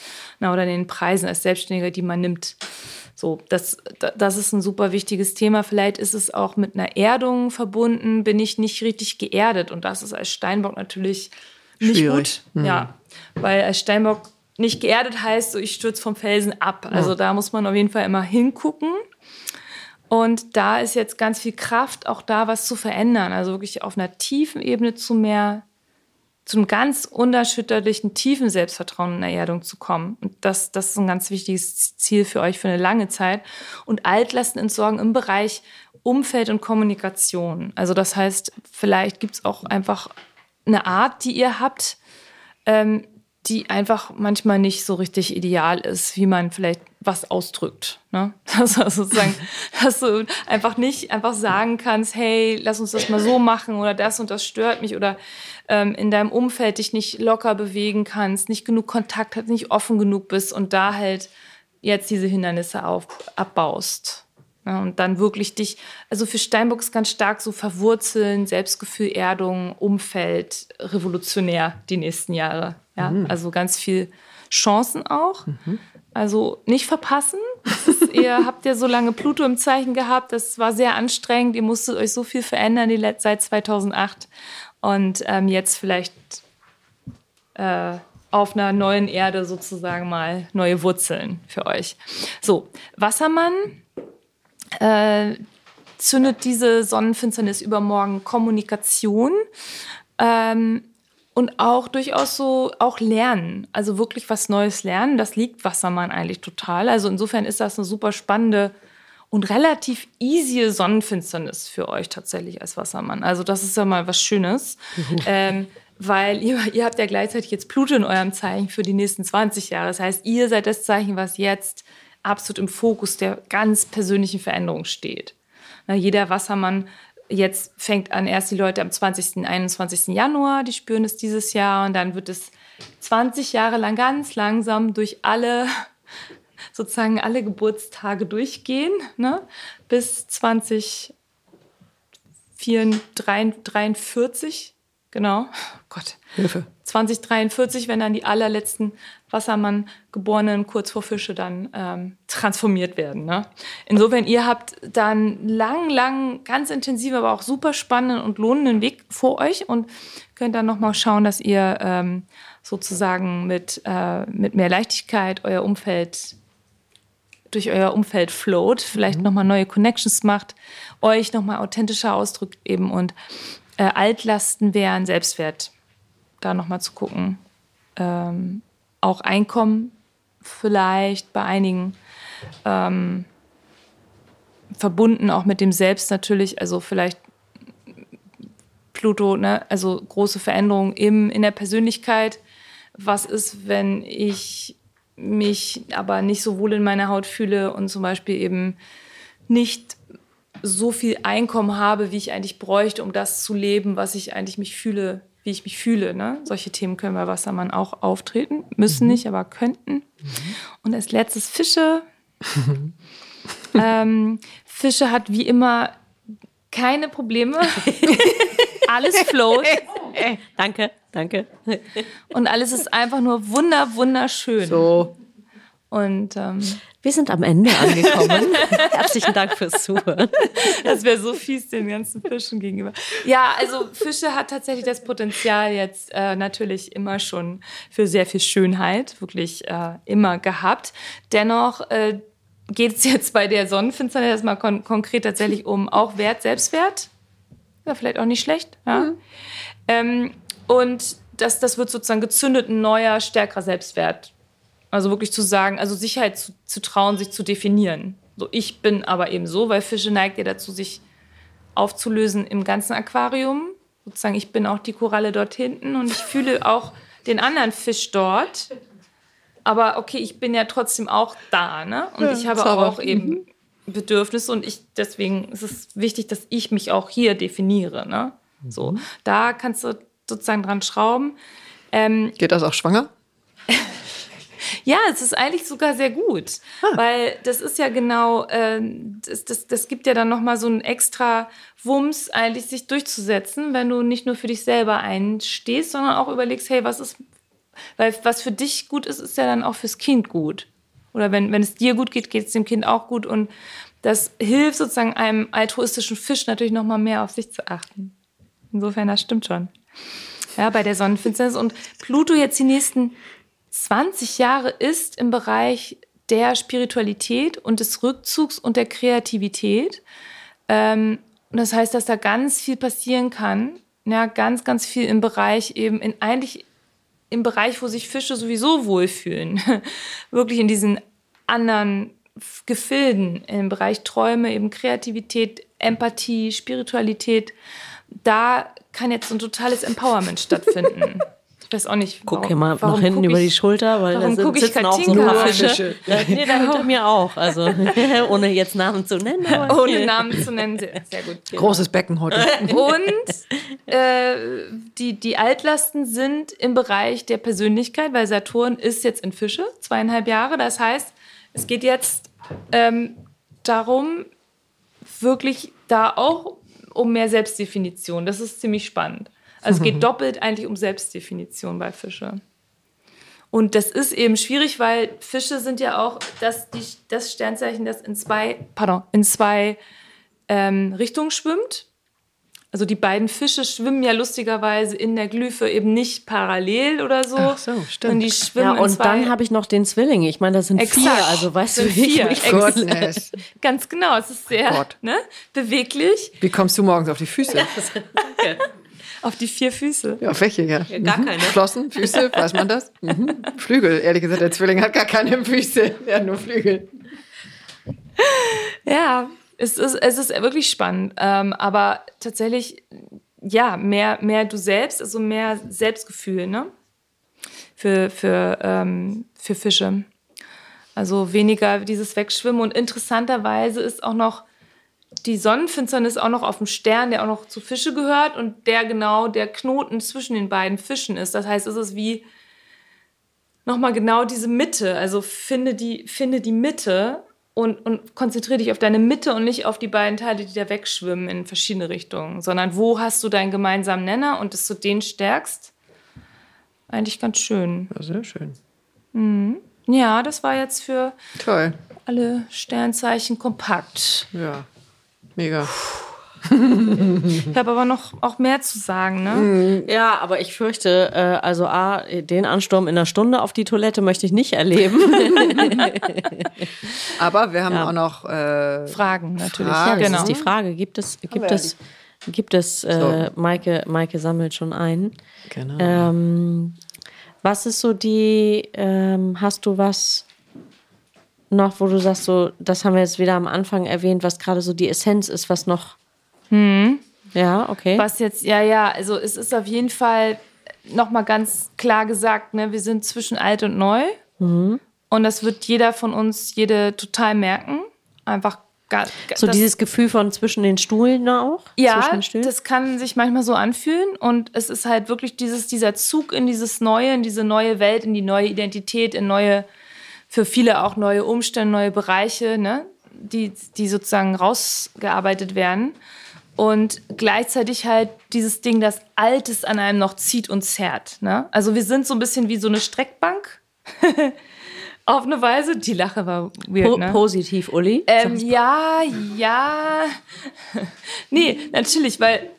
na, oder in den Preisen als Selbstständiger, die man nimmt. So, das, das ist ein super wichtiges Thema. Vielleicht ist es auch mit einer Erdung verbunden. Bin ich nicht richtig geerdet? Und das ist als Steinbock natürlich nicht Schwierig. gut. Mhm. Ja, weil als Steinbock nicht geerdet heißt, so ich stürze vom Felsen ab. Also ja. da muss man auf jeden Fall immer hingucken. Und da ist jetzt ganz viel Kraft, auch da was zu verändern. Also wirklich auf einer tiefen Ebene zu mehr, zum ganz unerschütterlichen, tiefen Selbstvertrauen in der Erdung zu kommen. Und das, das ist ein ganz wichtiges Ziel für euch für eine lange Zeit. Und Altlasten entsorgen im Bereich Umfeld und Kommunikation. Also das heißt, vielleicht gibt es auch einfach eine Art, die ihr habt, ähm, die einfach manchmal nicht so richtig ideal ist, wie man vielleicht was ausdrückt. Ne? Also sozusagen, dass du einfach nicht einfach sagen kannst, hey, lass uns das mal so machen oder das und das stört mich oder ähm, in deinem Umfeld dich nicht locker bewegen kannst, nicht genug Kontakt hast, nicht offen genug bist und da halt jetzt diese Hindernisse auf, abbaust. Ja, und dann wirklich dich, also für Steinbock ist ganz stark so verwurzeln, Selbstgefühl, Erdung, Umfeld, revolutionär die nächsten Jahre. Ja, mhm. also ganz viel Chancen auch. Mhm. Also nicht verpassen. ihr habt ja so lange Pluto im Zeichen gehabt. Das war sehr anstrengend. Ihr musstet euch so viel verändern seit 2008. Und ähm, jetzt vielleicht äh, auf einer neuen Erde sozusagen mal neue Wurzeln für euch. So, Wassermann äh, zündet diese Sonnenfinsternis übermorgen Kommunikation ähm, und auch durchaus so auch lernen, also wirklich was Neues lernen. Das liegt Wassermann eigentlich total. Also insofern ist das eine super spannende und relativ easy Sonnenfinsternis für euch tatsächlich als Wassermann. Also das ist ja mal was Schönes. ähm, weil ihr, ihr habt ja gleichzeitig jetzt Pluto in eurem Zeichen für die nächsten 20 Jahre. Das heißt, ihr seid das Zeichen, was jetzt absolut im Fokus der ganz persönlichen Veränderung steht. Na, jeder Wassermann jetzt fängt an, erst die Leute am 20., 21. Januar, die spüren es dieses Jahr und dann wird es 20 Jahre lang ganz langsam durch alle, sozusagen alle Geburtstage durchgehen, ne? bis 2043 Genau. Oh Gott. Hilfe. 2043, wenn dann die allerletzten Wassermann-Geborenen kurz vor Fische dann ähm, transformiert werden. Ne? Insofern, ihr habt dann lang, lang, ganz intensiv, aber auch super spannenden und lohnenden Weg vor euch und könnt dann nochmal schauen, dass ihr ähm, sozusagen mit, äh, mit mehr Leichtigkeit euer Umfeld durch euer Umfeld float, vielleicht mhm. nochmal neue Connections macht, euch nochmal authentischer ausdrückt eben und äh, Altlasten wären Selbstwert. Da nochmal zu gucken. Ähm, auch Einkommen vielleicht bei einigen. Ähm, verbunden auch mit dem Selbst natürlich, also vielleicht Pluto, ne? also große Veränderungen im, in der Persönlichkeit. Was ist, wenn ich mich aber nicht so wohl in meiner Haut fühle und zum Beispiel eben nicht so viel Einkommen habe, wie ich eigentlich bräuchte, um das zu leben, was ich eigentlich mich fühle, wie ich mich fühle. Ne? Solche Themen können bei Wassermann auch auftreten, müssen mhm. nicht, aber könnten. Mhm. Und als letztes Fische. ähm, Fische hat wie immer keine Probleme. alles float. danke, danke. Und alles ist einfach nur wunder, wunderschön. So. Und ähm, wir sind am Ende angekommen. Herzlichen Dank fürs Zuhören. Das wäre so fies den ganzen Fischen gegenüber. Ja, also Fische hat tatsächlich das Potenzial jetzt äh, natürlich immer schon für sehr viel Schönheit, wirklich äh, immer gehabt. Dennoch äh, geht es jetzt bei der Sonnenfinsternis erstmal kon konkret tatsächlich um auch Wert, Selbstwert. Ja, vielleicht auch nicht schlecht. Ja. Mhm. Ähm, und das, das wird sozusagen gezündet, ein neuer, stärkerer Selbstwert also wirklich zu sagen, also Sicherheit zu, zu trauen, sich zu definieren. So, ich bin aber eben so, weil Fische neigt ja dazu, sich aufzulösen im ganzen Aquarium. Sozusagen, ich bin auch die Koralle dort hinten und ich fühle auch den anderen Fisch dort. Aber okay, ich bin ja trotzdem auch da, ne? Und ja, ich habe sauber. auch eben mhm. Bedürfnisse und ich, deswegen ist es wichtig, dass ich mich auch hier definiere, ne? So, mhm. da kannst du sozusagen dran schrauben. Ähm, Geht das auch schwanger? Ja, es ist eigentlich sogar sehr gut, ah. weil das ist ja genau, äh, das, das, das gibt ja dann nochmal so einen extra Wumms, eigentlich sich durchzusetzen, wenn du nicht nur für dich selber einstehst, sondern auch überlegst, hey, was ist, weil was für dich gut ist, ist ja dann auch fürs Kind gut. Oder wenn, wenn es dir gut geht, geht es dem Kind auch gut und das hilft sozusagen einem altruistischen Fisch natürlich nochmal mehr auf sich zu achten. Insofern, das stimmt schon. Ja, bei der Sonnenfinsternis. Und Pluto jetzt die nächsten 20 Jahre ist im Bereich der Spiritualität und des Rückzugs und der Kreativität. Ähm, und das heißt, dass da ganz viel passieren kann. Ja, ganz, ganz viel im Bereich eben, in eigentlich im Bereich, wo sich Fische sowieso wohlfühlen. Wirklich in diesen anderen Gefilden, im Bereich Träume, eben Kreativität, Empathie, Spiritualität. Da kann jetzt so ein totales Empowerment stattfinden. Ich weiß auch nicht. Guck hier mal nach hinten über die Schulter, weil da sind, sitzen auch so ein paar Fische. Ja, nee, da hinter mir auch. Also ohne jetzt Namen zu nennen. ohne Namen zu nennen, sehr, sehr gut. Genau. Großes Becken heute. Und äh, die, die Altlasten sind im Bereich der Persönlichkeit, weil Saturn ist jetzt in Fische, zweieinhalb Jahre. Das heißt, es geht jetzt ähm, darum, wirklich da auch um mehr Selbstdefinition. Das ist ziemlich spannend. Also es geht doppelt eigentlich um Selbstdefinition bei Fische. Und das ist eben schwierig, weil Fische sind ja auch das, die, das Sternzeichen, das in zwei, pardon, in zwei ähm, Richtungen schwimmt. Also die beiden Fische schwimmen ja lustigerweise in der Glyphe eben nicht parallel oder so. Ach so, stimmt. Und die schwimmen Ja, und in zwei dann habe ich noch den Zwilling. Ich meine, das sind Exakt. vier. Also weißt du, wie ich vier. mich Ex- Goodness. Ganz genau, es ist sehr Gott. ne, beweglich Wie kommst du morgens auf die Füße? auf die vier Füße. Ja, auf welche, ja. gar keine. Flossen, Füße, weiß man das? Mhm. Flügel, ehrlich gesagt, der Zwilling hat gar keine Füße, er hat nur Flügel. Ja, es ist, es ist wirklich spannend. Ähm, aber tatsächlich, ja, mehr, mehr du selbst, also mehr Selbstgefühl, ne? Für, für, ähm, für Fische. Also weniger dieses Wegschwimmen. Und interessanterweise ist auch noch die Sonnenfinsternis auch noch auf dem Stern, der auch noch zu Fische gehört und der genau der Knoten zwischen den beiden Fischen ist. Das heißt, es ist wie nochmal genau diese Mitte. Also finde die, finde die Mitte und, und konzentriere dich auf deine Mitte und nicht auf die beiden Teile, die da wegschwimmen in verschiedene Richtungen, sondern wo hast du deinen gemeinsamen Nenner und dass du den stärkst. Eigentlich ganz schön. Ja, sehr schön. Ja, das war jetzt für Toll. alle Sternzeichen kompakt. Ja, mega. Ich habe aber noch auch mehr zu sagen, ne? Ja, aber ich fürchte, äh, also A, den Ansturm in einer Stunde auf die Toilette möchte ich nicht erleben. Aber wir haben auch noch äh, Fragen natürlich. Fragen. Ja, Das genau. ist die Frage. Gibt es, gibt es, gibt es, äh, Maike, Maike sammelt schon ein. genau. Ähm, was ist so die, ähm, hast du was noch, wo du sagst, so, das haben wir jetzt wieder am Anfang erwähnt, was gerade so die Essenz ist, was noch. Ja, okay. Was jetzt, ja, ja, also es ist auf jeden Fall nochmal ganz klar gesagt, ne, wir sind zwischen alt und neu. Mhm. Und das wird jeder von uns, jede total merken. Einfach ga- ga- so dieses Gefühl von zwischen den Stuhlen auch? Ja, Stühlen? das kann sich manchmal so anfühlen und es ist halt wirklich dieses, dieser Zug in dieses Neue, in diese neue Welt, in die neue Identität, in neue, für viele auch neue Umstände, neue Bereiche, ne, die, die sozusagen rausgearbeitet werden. Und gleichzeitig halt dieses Ding, das Altes an einem noch zieht und zerrt. Ne? Also wir sind so ein bisschen wie so eine Streckbank. Auf eine Weise. Die Lache war weird, Po ne? Positiv, Uli. Ähm, ja, ja. nee, natürlich, weil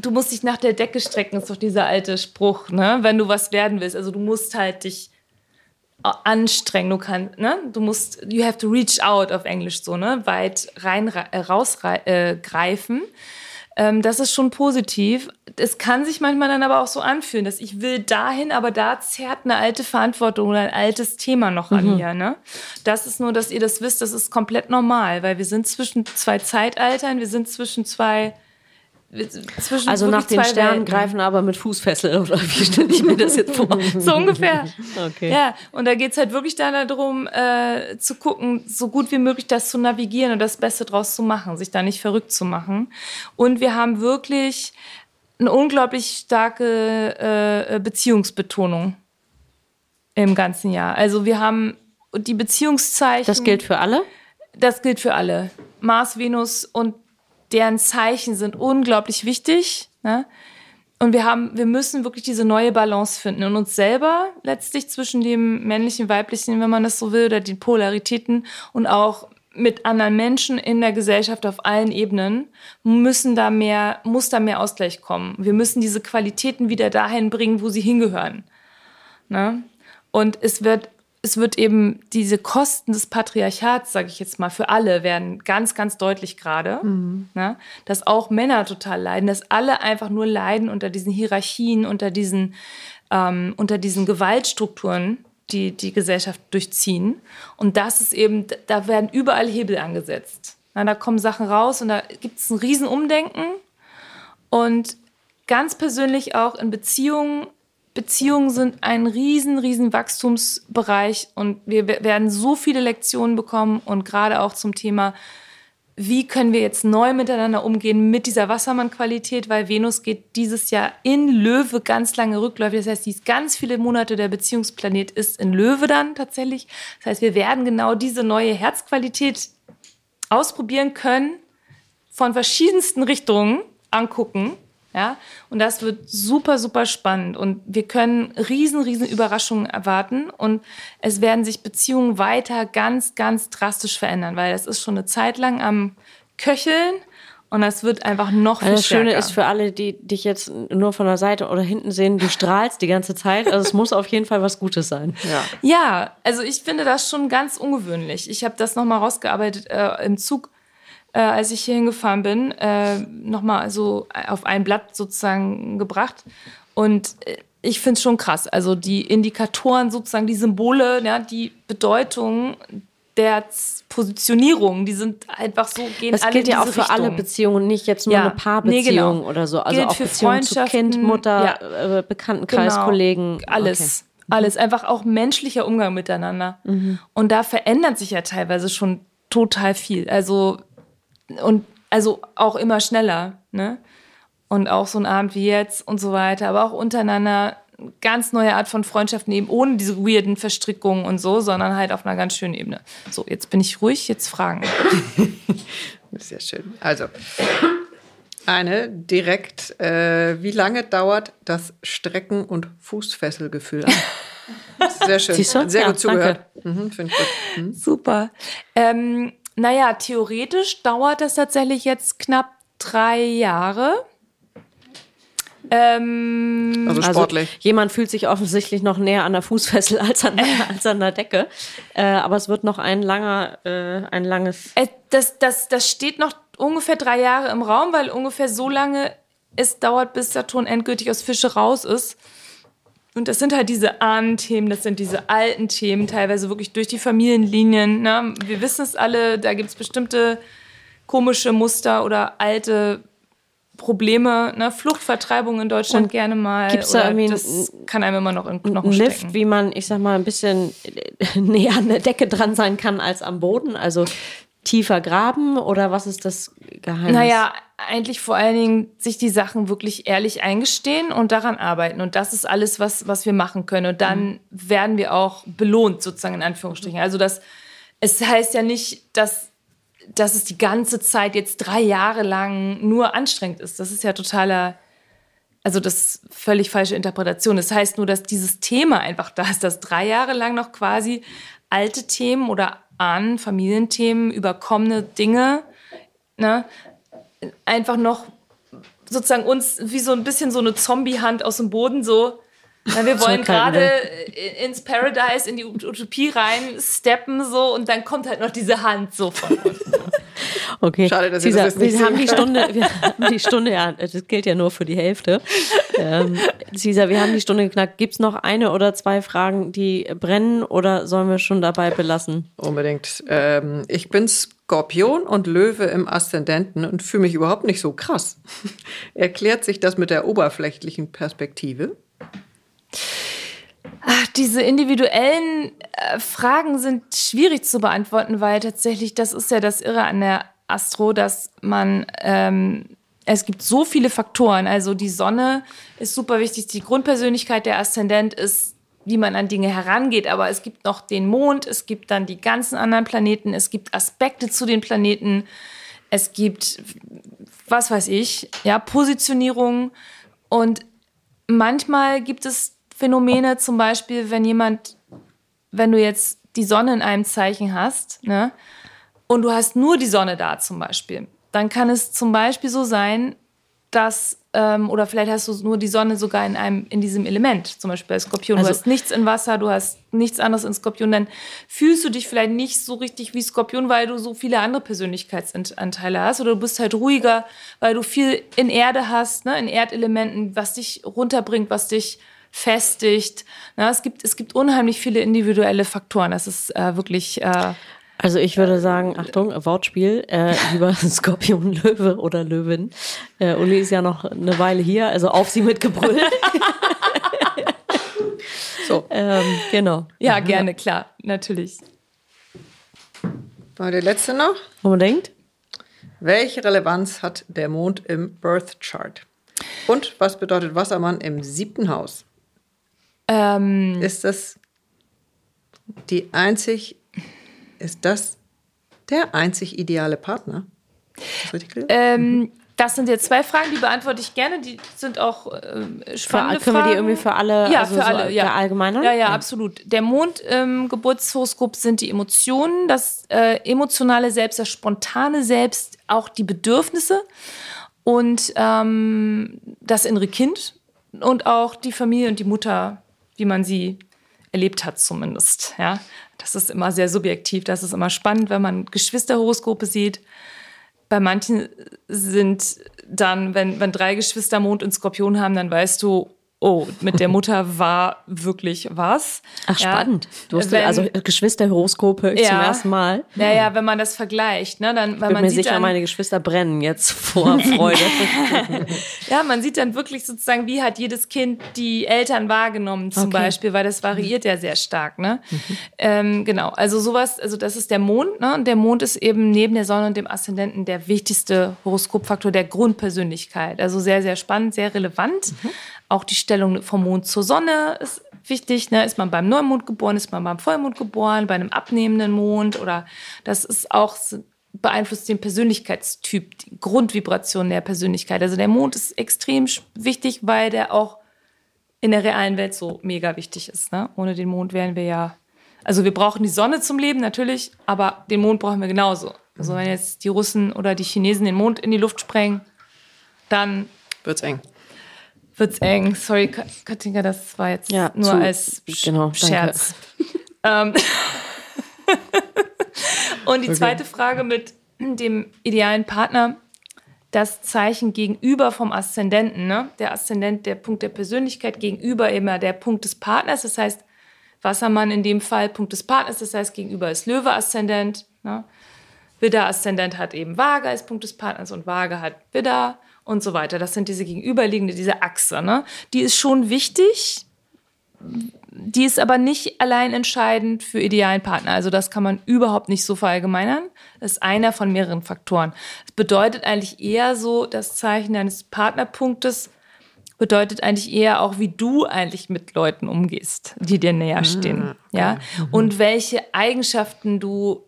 du musst dich nach der Decke strecken, ist doch dieser alte Spruch, ne? Wenn du was werden willst. Also du musst halt dich anstrengen, du kannst, ne? Du musst, you have to reach out auf Englisch so, ne? Weit rein, äh, rausgreifen. Äh, ähm, das ist schon positiv. Es kann sich manchmal dann aber auch so anfühlen, dass ich will dahin, aber da zerrt eine alte Verantwortung oder ein altes Thema noch Mhm. an mir. Ne? Das ist nur, dass ihr das wisst, das ist komplett normal, weil wir sind zwischen zwei Zeitaltern, wir sind zwischen zwei. Zwischen Also nach den Sternen Welten. greifen aber mit Fußfessel oder wie stelle ich mir das jetzt vor? So ungefähr. Okay. Ja, und da geht's halt wirklich dann darum, äh, zu gucken, so gut wie möglich das zu navigieren und das Beste draus zu machen, sich da nicht verrückt zu machen. Und wir haben wirklich eine unglaublich starke äh, Beziehungsbetonung im ganzen Jahr. Also wir haben die Beziehungszeichen. Das gilt für alle? Das gilt für alle. Mars, Venus und deren Zeichen sind unglaublich wichtig. Ne? Und wir haben, wir müssen wirklich diese neue Balance finden in uns selber, letztlich zwischen dem männlichen, weiblichen, wenn man das so will, oder den Polaritäten und auch mit anderen Menschen in der Gesellschaft auf allen Ebenen müssen da mehr, muss da mehr Ausgleich kommen. Wir müssen diese Qualitäten wieder dahin bringen, wo sie hingehören. Ne? Und es wird, es wird eben diese Kosten des Patriarchats, sage ich jetzt mal, für alle werden ganz, ganz deutlich gerade. Ne? Dass auch Männer total leiden, dass alle einfach nur leiden unter diesen Hierarchien, unter diesen, ähm, unter diesen Gewaltstrukturen, die die Gesellschaft durchziehen. Und das ist eben, da werden überall Hebel angesetzt. Na, da kommen Sachen raus und da gibt es ein Riesenumdenken. Und ganz persönlich auch in Beziehungen. Beziehungen sind ein riesen, riesen Wachstumsbereich und wir we- werden so viele Lektionen bekommen und gerade auch zum Thema, wie können wir jetzt neu miteinander umgehen mit dieser Wassermann-Qualität, weil Venus geht dieses Jahr in Löwe ganz lange rückläufig. Das heißt, die ist ganz viele Monate der Beziehungsplanet ist in Löwe dann tatsächlich. Das heißt, wir werden genau diese neue Herzqualität ausprobieren können, von verschiedensten Richtungen angucken. Ja, und das wird super, super spannend. Und wir können riesen, riesen Überraschungen erwarten. Und es werden sich Beziehungen weiter ganz, ganz drastisch verändern, weil das ist schon eine Zeit lang am Köcheln. Und das wird einfach noch viel Also das Schöne ist für alle, die dich jetzt nur von der Seite oder hinten sehen, du strahlst die ganze Zeit. Also es muss auf jeden Fall was Gutes sein. Ja. Ja, also ich finde das schon ganz ungewöhnlich. Ich habe das nochmal rausgearbeitet äh, im Zug, äh, als ich hier hingefahren bin, äh, nochmal so auf ein Blatt sozusagen gebracht. Und äh, ich finde es schon krass. Also die Indikatoren, sozusagen die Symbole, ja, die Bedeutung der Positionierung, die sind einfach so, gehen Das alle gilt ja auch für alle Richtung. Beziehungen, nicht jetzt nur Ja. eine Paarbeziehung Nee, genau. oder so. Also Gilt auch für Beziehungen zu Kind, Mutter, ja. äh, Bekanntenkreis, Genau. Kollegen. Alles. Alles. Einfach auch menschlicher Umgang miteinander. Und da verändert sich ja teilweise schon total viel. Also, und also auch immer schneller, ne? Und auch so ein Abend wie jetzt und so weiter, aber auch untereinander ganz neue Art von Freundschaften eben ohne diese weirden Verstrickungen und so, sondern halt auf einer ganz schönen Ebene. So, jetzt bin ich ruhig, jetzt Fragen. Sehr schön. Also, eine direkt. Äh, wie lange dauert das Strecken- und Fußfesselgefühl an? Sehr schön. Sehr Ja, gut zugehört. Mhm, Finde ich gut. Mhm. Super. Ähm, naja, theoretisch dauert das tatsächlich jetzt knapp drei Jahre. Ähm, Also Also sportlich. jemand fühlt sich offensichtlich noch näher an der Fußfessel als an, als an der Decke. Äh, aber es wird noch ein langer, äh, ein langes. äh, das, das, das steht noch ungefähr drei Jahre im Raum, weil ungefähr so lange es dauert, bis Saturn endgültig aus Fische raus ist. Und das sind halt diese Ahnenthemen, das sind diese alten Themen, teilweise wirklich durch die Familienlinien. Ne? Wir wissen es alle, da gibt es bestimmte komische Muster oder alte Probleme, ne? Fluchtvertreibung in Deutschland Und gerne mal. gibt's da irgendwie das kann einem immer noch in Knochen Lift, stecken. wie man, ich sag mal, ein bisschen äh, näher an der Decke dran sein kann als am Boden. Also tiefer graben oder was ist das Geheimnis? Naja, eigentlich vor allen Dingen sich die Sachen wirklich ehrlich eingestehen und daran arbeiten. Und das ist alles, was, was wir machen können. Und dann werden wir auch belohnt, sozusagen in Anführungsstrichen. Also das, es heißt ja nicht, dass, dass es die ganze Zeit jetzt drei Jahre lang nur anstrengend ist. Das ist ja totaler, also das ist völlig falsche Interpretation. Das heißt nur, dass dieses Thema einfach da ist, dass drei Jahre lang noch quasi alte Themen oder Ahnen, Familienthemen, überkommene Dinge, ne, einfach noch sozusagen uns wie so ein bisschen so eine Zombie-Hand aus dem Boden so. Wir wollen gerade ins Paradise, in die Utopie rein steppen so und dann kommt halt noch diese Hand so von unten. Okay. Schade, dass Cesar, das wir haben die Stunde, wir haben die Stunde, ja, das gilt ja nur für die Hälfte. Ähm, Cesar, wir haben die Stunde geknackt. Gibt es noch eine oder zwei Fragen, die brennen oder sollen wir schon dabei belassen? Unbedingt. Ähm, ich bin Skorpion und Löwe im Aszendenten und fühle mich überhaupt nicht so krass. Erklärt sich das mit der oberflächlichen Perspektive? Ach, diese individuellen äh, Fragen sind schwierig zu beantworten, weil tatsächlich, das ist ja das Irre an der Astro, dass man, ähm, es gibt so viele Faktoren. Also die Sonne ist super wichtig, die Grundpersönlichkeit der Aszendent ist, wie man an Dinge herangeht, aber es gibt noch den Mond, es gibt dann die ganzen anderen Planeten, es gibt Aspekte zu den Planeten, es gibt, was weiß ich, ja, Positionierung. Und manchmal gibt es Phänomene, zum Beispiel, wenn jemand, wenn du jetzt die Sonne in einem Zeichen hast, ne, und du hast nur die Sonne da zum Beispiel, dann kann es zum Beispiel so sein, dass, ähm, oder vielleicht hast du nur die Sonne sogar in einem, in diesem Element, zum Beispiel bei Skorpion. Also- du hast nichts in Wasser, du hast nichts anderes in Skorpion, dann fühlst du dich vielleicht nicht so richtig wie Skorpion, weil du so viele andere Persönlichkeitsanteile hast. Oder du bist halt ruhiger, weil du viel in Erde hast, ne, in Erdelementen, was dich runterbringt, was dich festigt. Na, es, gibt, es gibt unheimlich viele individuelle Faktoren. Das ist äh, wirklich. Äh, Also ich würde sagen, Achtung, Wortspiel, äh, lieber Skorpion, Löwe oder Löwin. Äh, Uli ist ja noch eine Weile hier, also auf sie mit Gebrüll. So, ähm, genau. ja, gerne, klar, natürlich. war der letzte noch? Unbedingt. Welche Relevanz hat der Mond im Birth Chart? Und was bedeutet Wassermann im siebten Haus? Ähm, Ist das die einzig, ist das der einzig ideale Partner? Das ähm, Das sind jetzt zwei Fragen, die beantworte ich gerne. Die sind auch äh, spannende für, können Fragen. wir die irgendwie für alle, ja, also für so alle, ja. der allgemeine? Ja, ja, absolut. Der Mond im Geburtshoroskop sind die Emotionen, das äh, emotionale Selbst, das spontane Selbst, auch die Bedürfnisse und ähm, das innere Kind und auch die Familie und die Mutter, wie man sie erlebt hat zumindest. Ja, das ist immer sehr subjektiv. Das ist immer spannend, wenn man Geschwisterhoroskope sieht. Bei manchen sind dann, wenn, wenn drei Geschwister Mond und Skorpion haben, dann weißt du, oh, mit der Mutter war wirklich was. Ach, Ja. spannend. Du hast Wenn- also Geschwisterhoroskope ich zum Ja. ersten Mal. Naja, wenn man das vergleicht, ne, dann, weil Bin man mir sieht sicher, dann, meine Geschwister brennen jetzt vor Freude. ja, man sieht dann wirklich sozusagen, wie hat jedes Kind die Eltern wahrgenommen, zum Okay. Beispiel, weil das variiert ja sehr stark, ne? Ähm, genau, also sowas, also das ist der Mond, ne? Und der Mond ist eben neben der Sonne und dem Aszendenten der wichtigste Horoskopfaktor der Grundpersönlichkeit. Also sehr, sehr spannend, sehr relevant. Auch die Stellung vom Mond zur Sonne ist wichtig. Ne? Ist man beim Neumond geboren, ist man beim Vollmond geboren, bei einem abnehmenden Mond oder das ist auch beeinflusst den Persönlichkeitstyp, die Grundvibration der Persönlichkeit. Also der Mond ist extrem wichtig, weil der auch in der realen Welt so mega wichtig ist. Ne? Ohne den Mond wären wir ja, also wir brauchen die Sonne zum Leben natürlich, aber den Mond brauchen wir genauso. Also wenn jetzt die Russen oder die Chinesen den Mond in die Luft sprengen, dann Wird's eng. Wird's eng. Sorry, Ka- Katinka, das war jetzt Ja, nur zu- als Sch genau. Scherz. ähm. Und die zweite Frage mit dem idealen Partner, das Zeichen gegenüber vom Aszendenten, ne? Der Aszendent, der Punkt der Persönlichkeit gegenüber immer der Punkt des Partners. Das heißt, Wassermann in dem Fall Punkt des Partners, das heißt, gegenüber ist Löwe-Aszendent. Ne? Widder-Aszendent hat eben Waage als Punkt des Partners und Waage hat Widder und so weiter. Das sind diese gegenüberliegende, diese Achse. Ne? Die ist schon wichtig, die ist aber nicht allein entscheidend für idealen Partner. Also das kann man überhaupt nicht so verallgemeinern. Das ist einer von mehreren Faktoren. Es bedeutet eigentlich eher so, das Zeichen deines Partnerpunktes bedeutet eigentlich eher auch, wie du eigentlich mit Leuten umgehst, die dir näher stehen. Ja? Und welche Eigenschaften du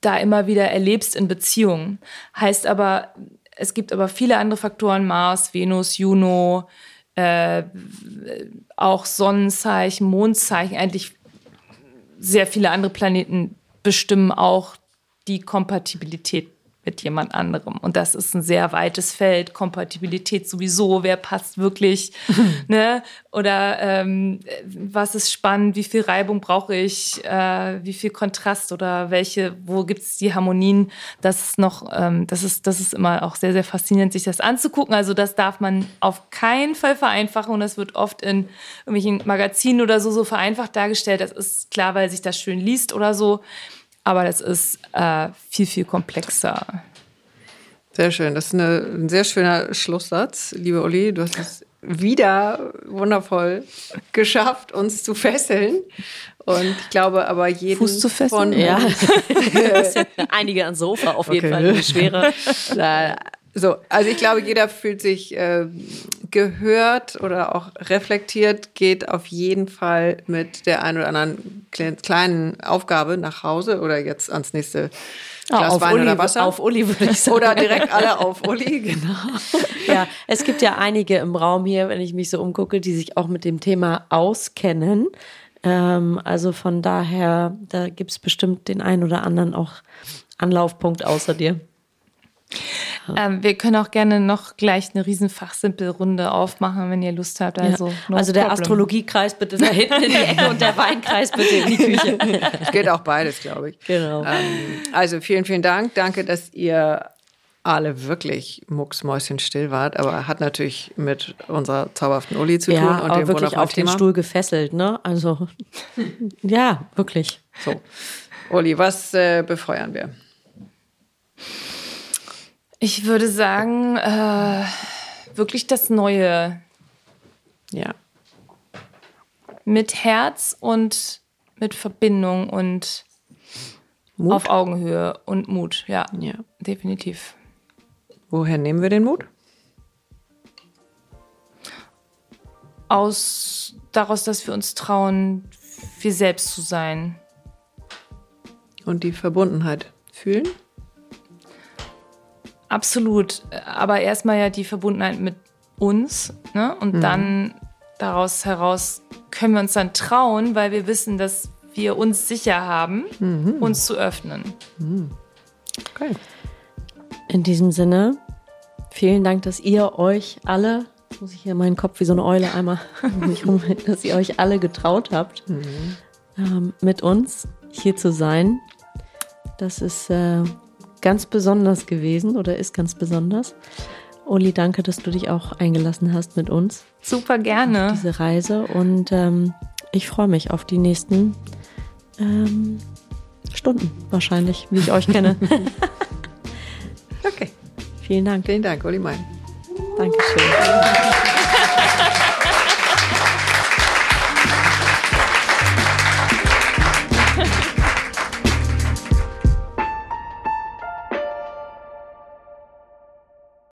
da immer wieder erlebst in Beziehungen. Heißt aber, es gibt aber viele andere Faktoren, Mars, Venus, Juno, äh, auch Sonnenzeichen, Mondzeichen, eigentlich sehr viele andere Planeten bestimmen auch die Kompatibilität mit jemand anderem. Und das ist ein sehr weites Feld. Kompatibilität sowieso, wer passt wirklich, ne? Oder ähm, was ist spannend, wie viel Reibung brauche ich, äh, wie viel Kontrast oder welche, wo gibt es die Harmonien? Das ist noch, ähm, das ist, das ist immer auch sehr, sehr faszinierend, sich das anzugucken. Also das darf man auf keinen Fall vereinfachen und das wird oft in irgendwelchen Magazinen oder so so vereinfacht dargestellt. Das ist klar, weil sich das schön liest oder so. Aber das ist äh, viel, viel komplexer. Sehr schön. Das ist eine, ein sehr schöner Schlusssatz, liebe Uli. Du hast es wieder wundervoll geschafft, uns zu fesseln. Und ich glaube aber jeden Fuß zu fesseln? von Ja. uns- Einige ans Sofa auf jeden Okay. Fall, eine schwere. Na, So, also ich glaube, jeder fühlt sich äh, gehört oder auch reflektiert, geht auf jeden Fall mit der einen oder anderen kle- kleinen Aufgabe nach Hause oder jetzt ans nächste Glas auf Wein Uli, oder Wasser. auf Uli würde ich sagen. oder direkt alle auf Uli, genau. Ja, es gibt ja einige im Raum hier, wenn ich mich so umgucke, die sich auch mit dem Thema auskennen. Ähm, also von daher, da gibt es bestimmt den einen oder anderen auch Anlaufpunkt außer dir. Ähm, wir können auch gerne noch gleich eine riesen Fachsimpelrunde aufmachen, wenn ihr Lust habt. Also, no also der problem. Astrologiekreis bitte da hinten in die Ecke und der Weinkreis bitte in die Küche. Es geht auch beides, glaube ich. Genau. Ähm, also vielen, vielen Dank. Danke, dass ihr alle wirklich mucksmäuschenstill wart, aber hat natürlich mit unserer zauberhaften Uli zu tun Ja, und dem wirklich auf den Thema. Stuhl gefesselt, ne? Also ja, wirklich. So. Uli, was äh, befeuern wir? Ich würde sagen, äh, wirklich das Neue Ja. mit Herz und mit Verbindung und Mut? auf Augenhöhe und Mut. Ja, Ja. definitiv. Woher nehmen wir den Mut? Aus daraus, dass wir uns trauen, wir selbst zu sein. Und die Verbundenheit fühlen? Absolut. Aber erstmal ja die Verbundenheit mit uns. Ne? Und mhm. dann daraus heraus können wir uns dann trauen, weil wir wissen, dass wir uns sicher haben, mhm. uns zu öffnen. Mhm. Okay. In diesem Sinne, vielen Dank, dass ihr euch alle, jetzt muss ich hier meinen Kopf wie so eine Eule einmal um mich rum, dass ihr euch alle getraut habt, mhm. ähm, mit uns hier zu sein. Das ist äh, ganz besonders gewesen oder ist ganz besonders. Uli, danke, dass du dich auch eingelassen hast mit uns. Super gerne. diese Reise und ähm, ich freue mich auf die nächsten ähm, Stunden wahrscheinlich, wie ich euch kenne. okay. Vielen Dank. Vielen Dank, Uli Mein. Dankeschön.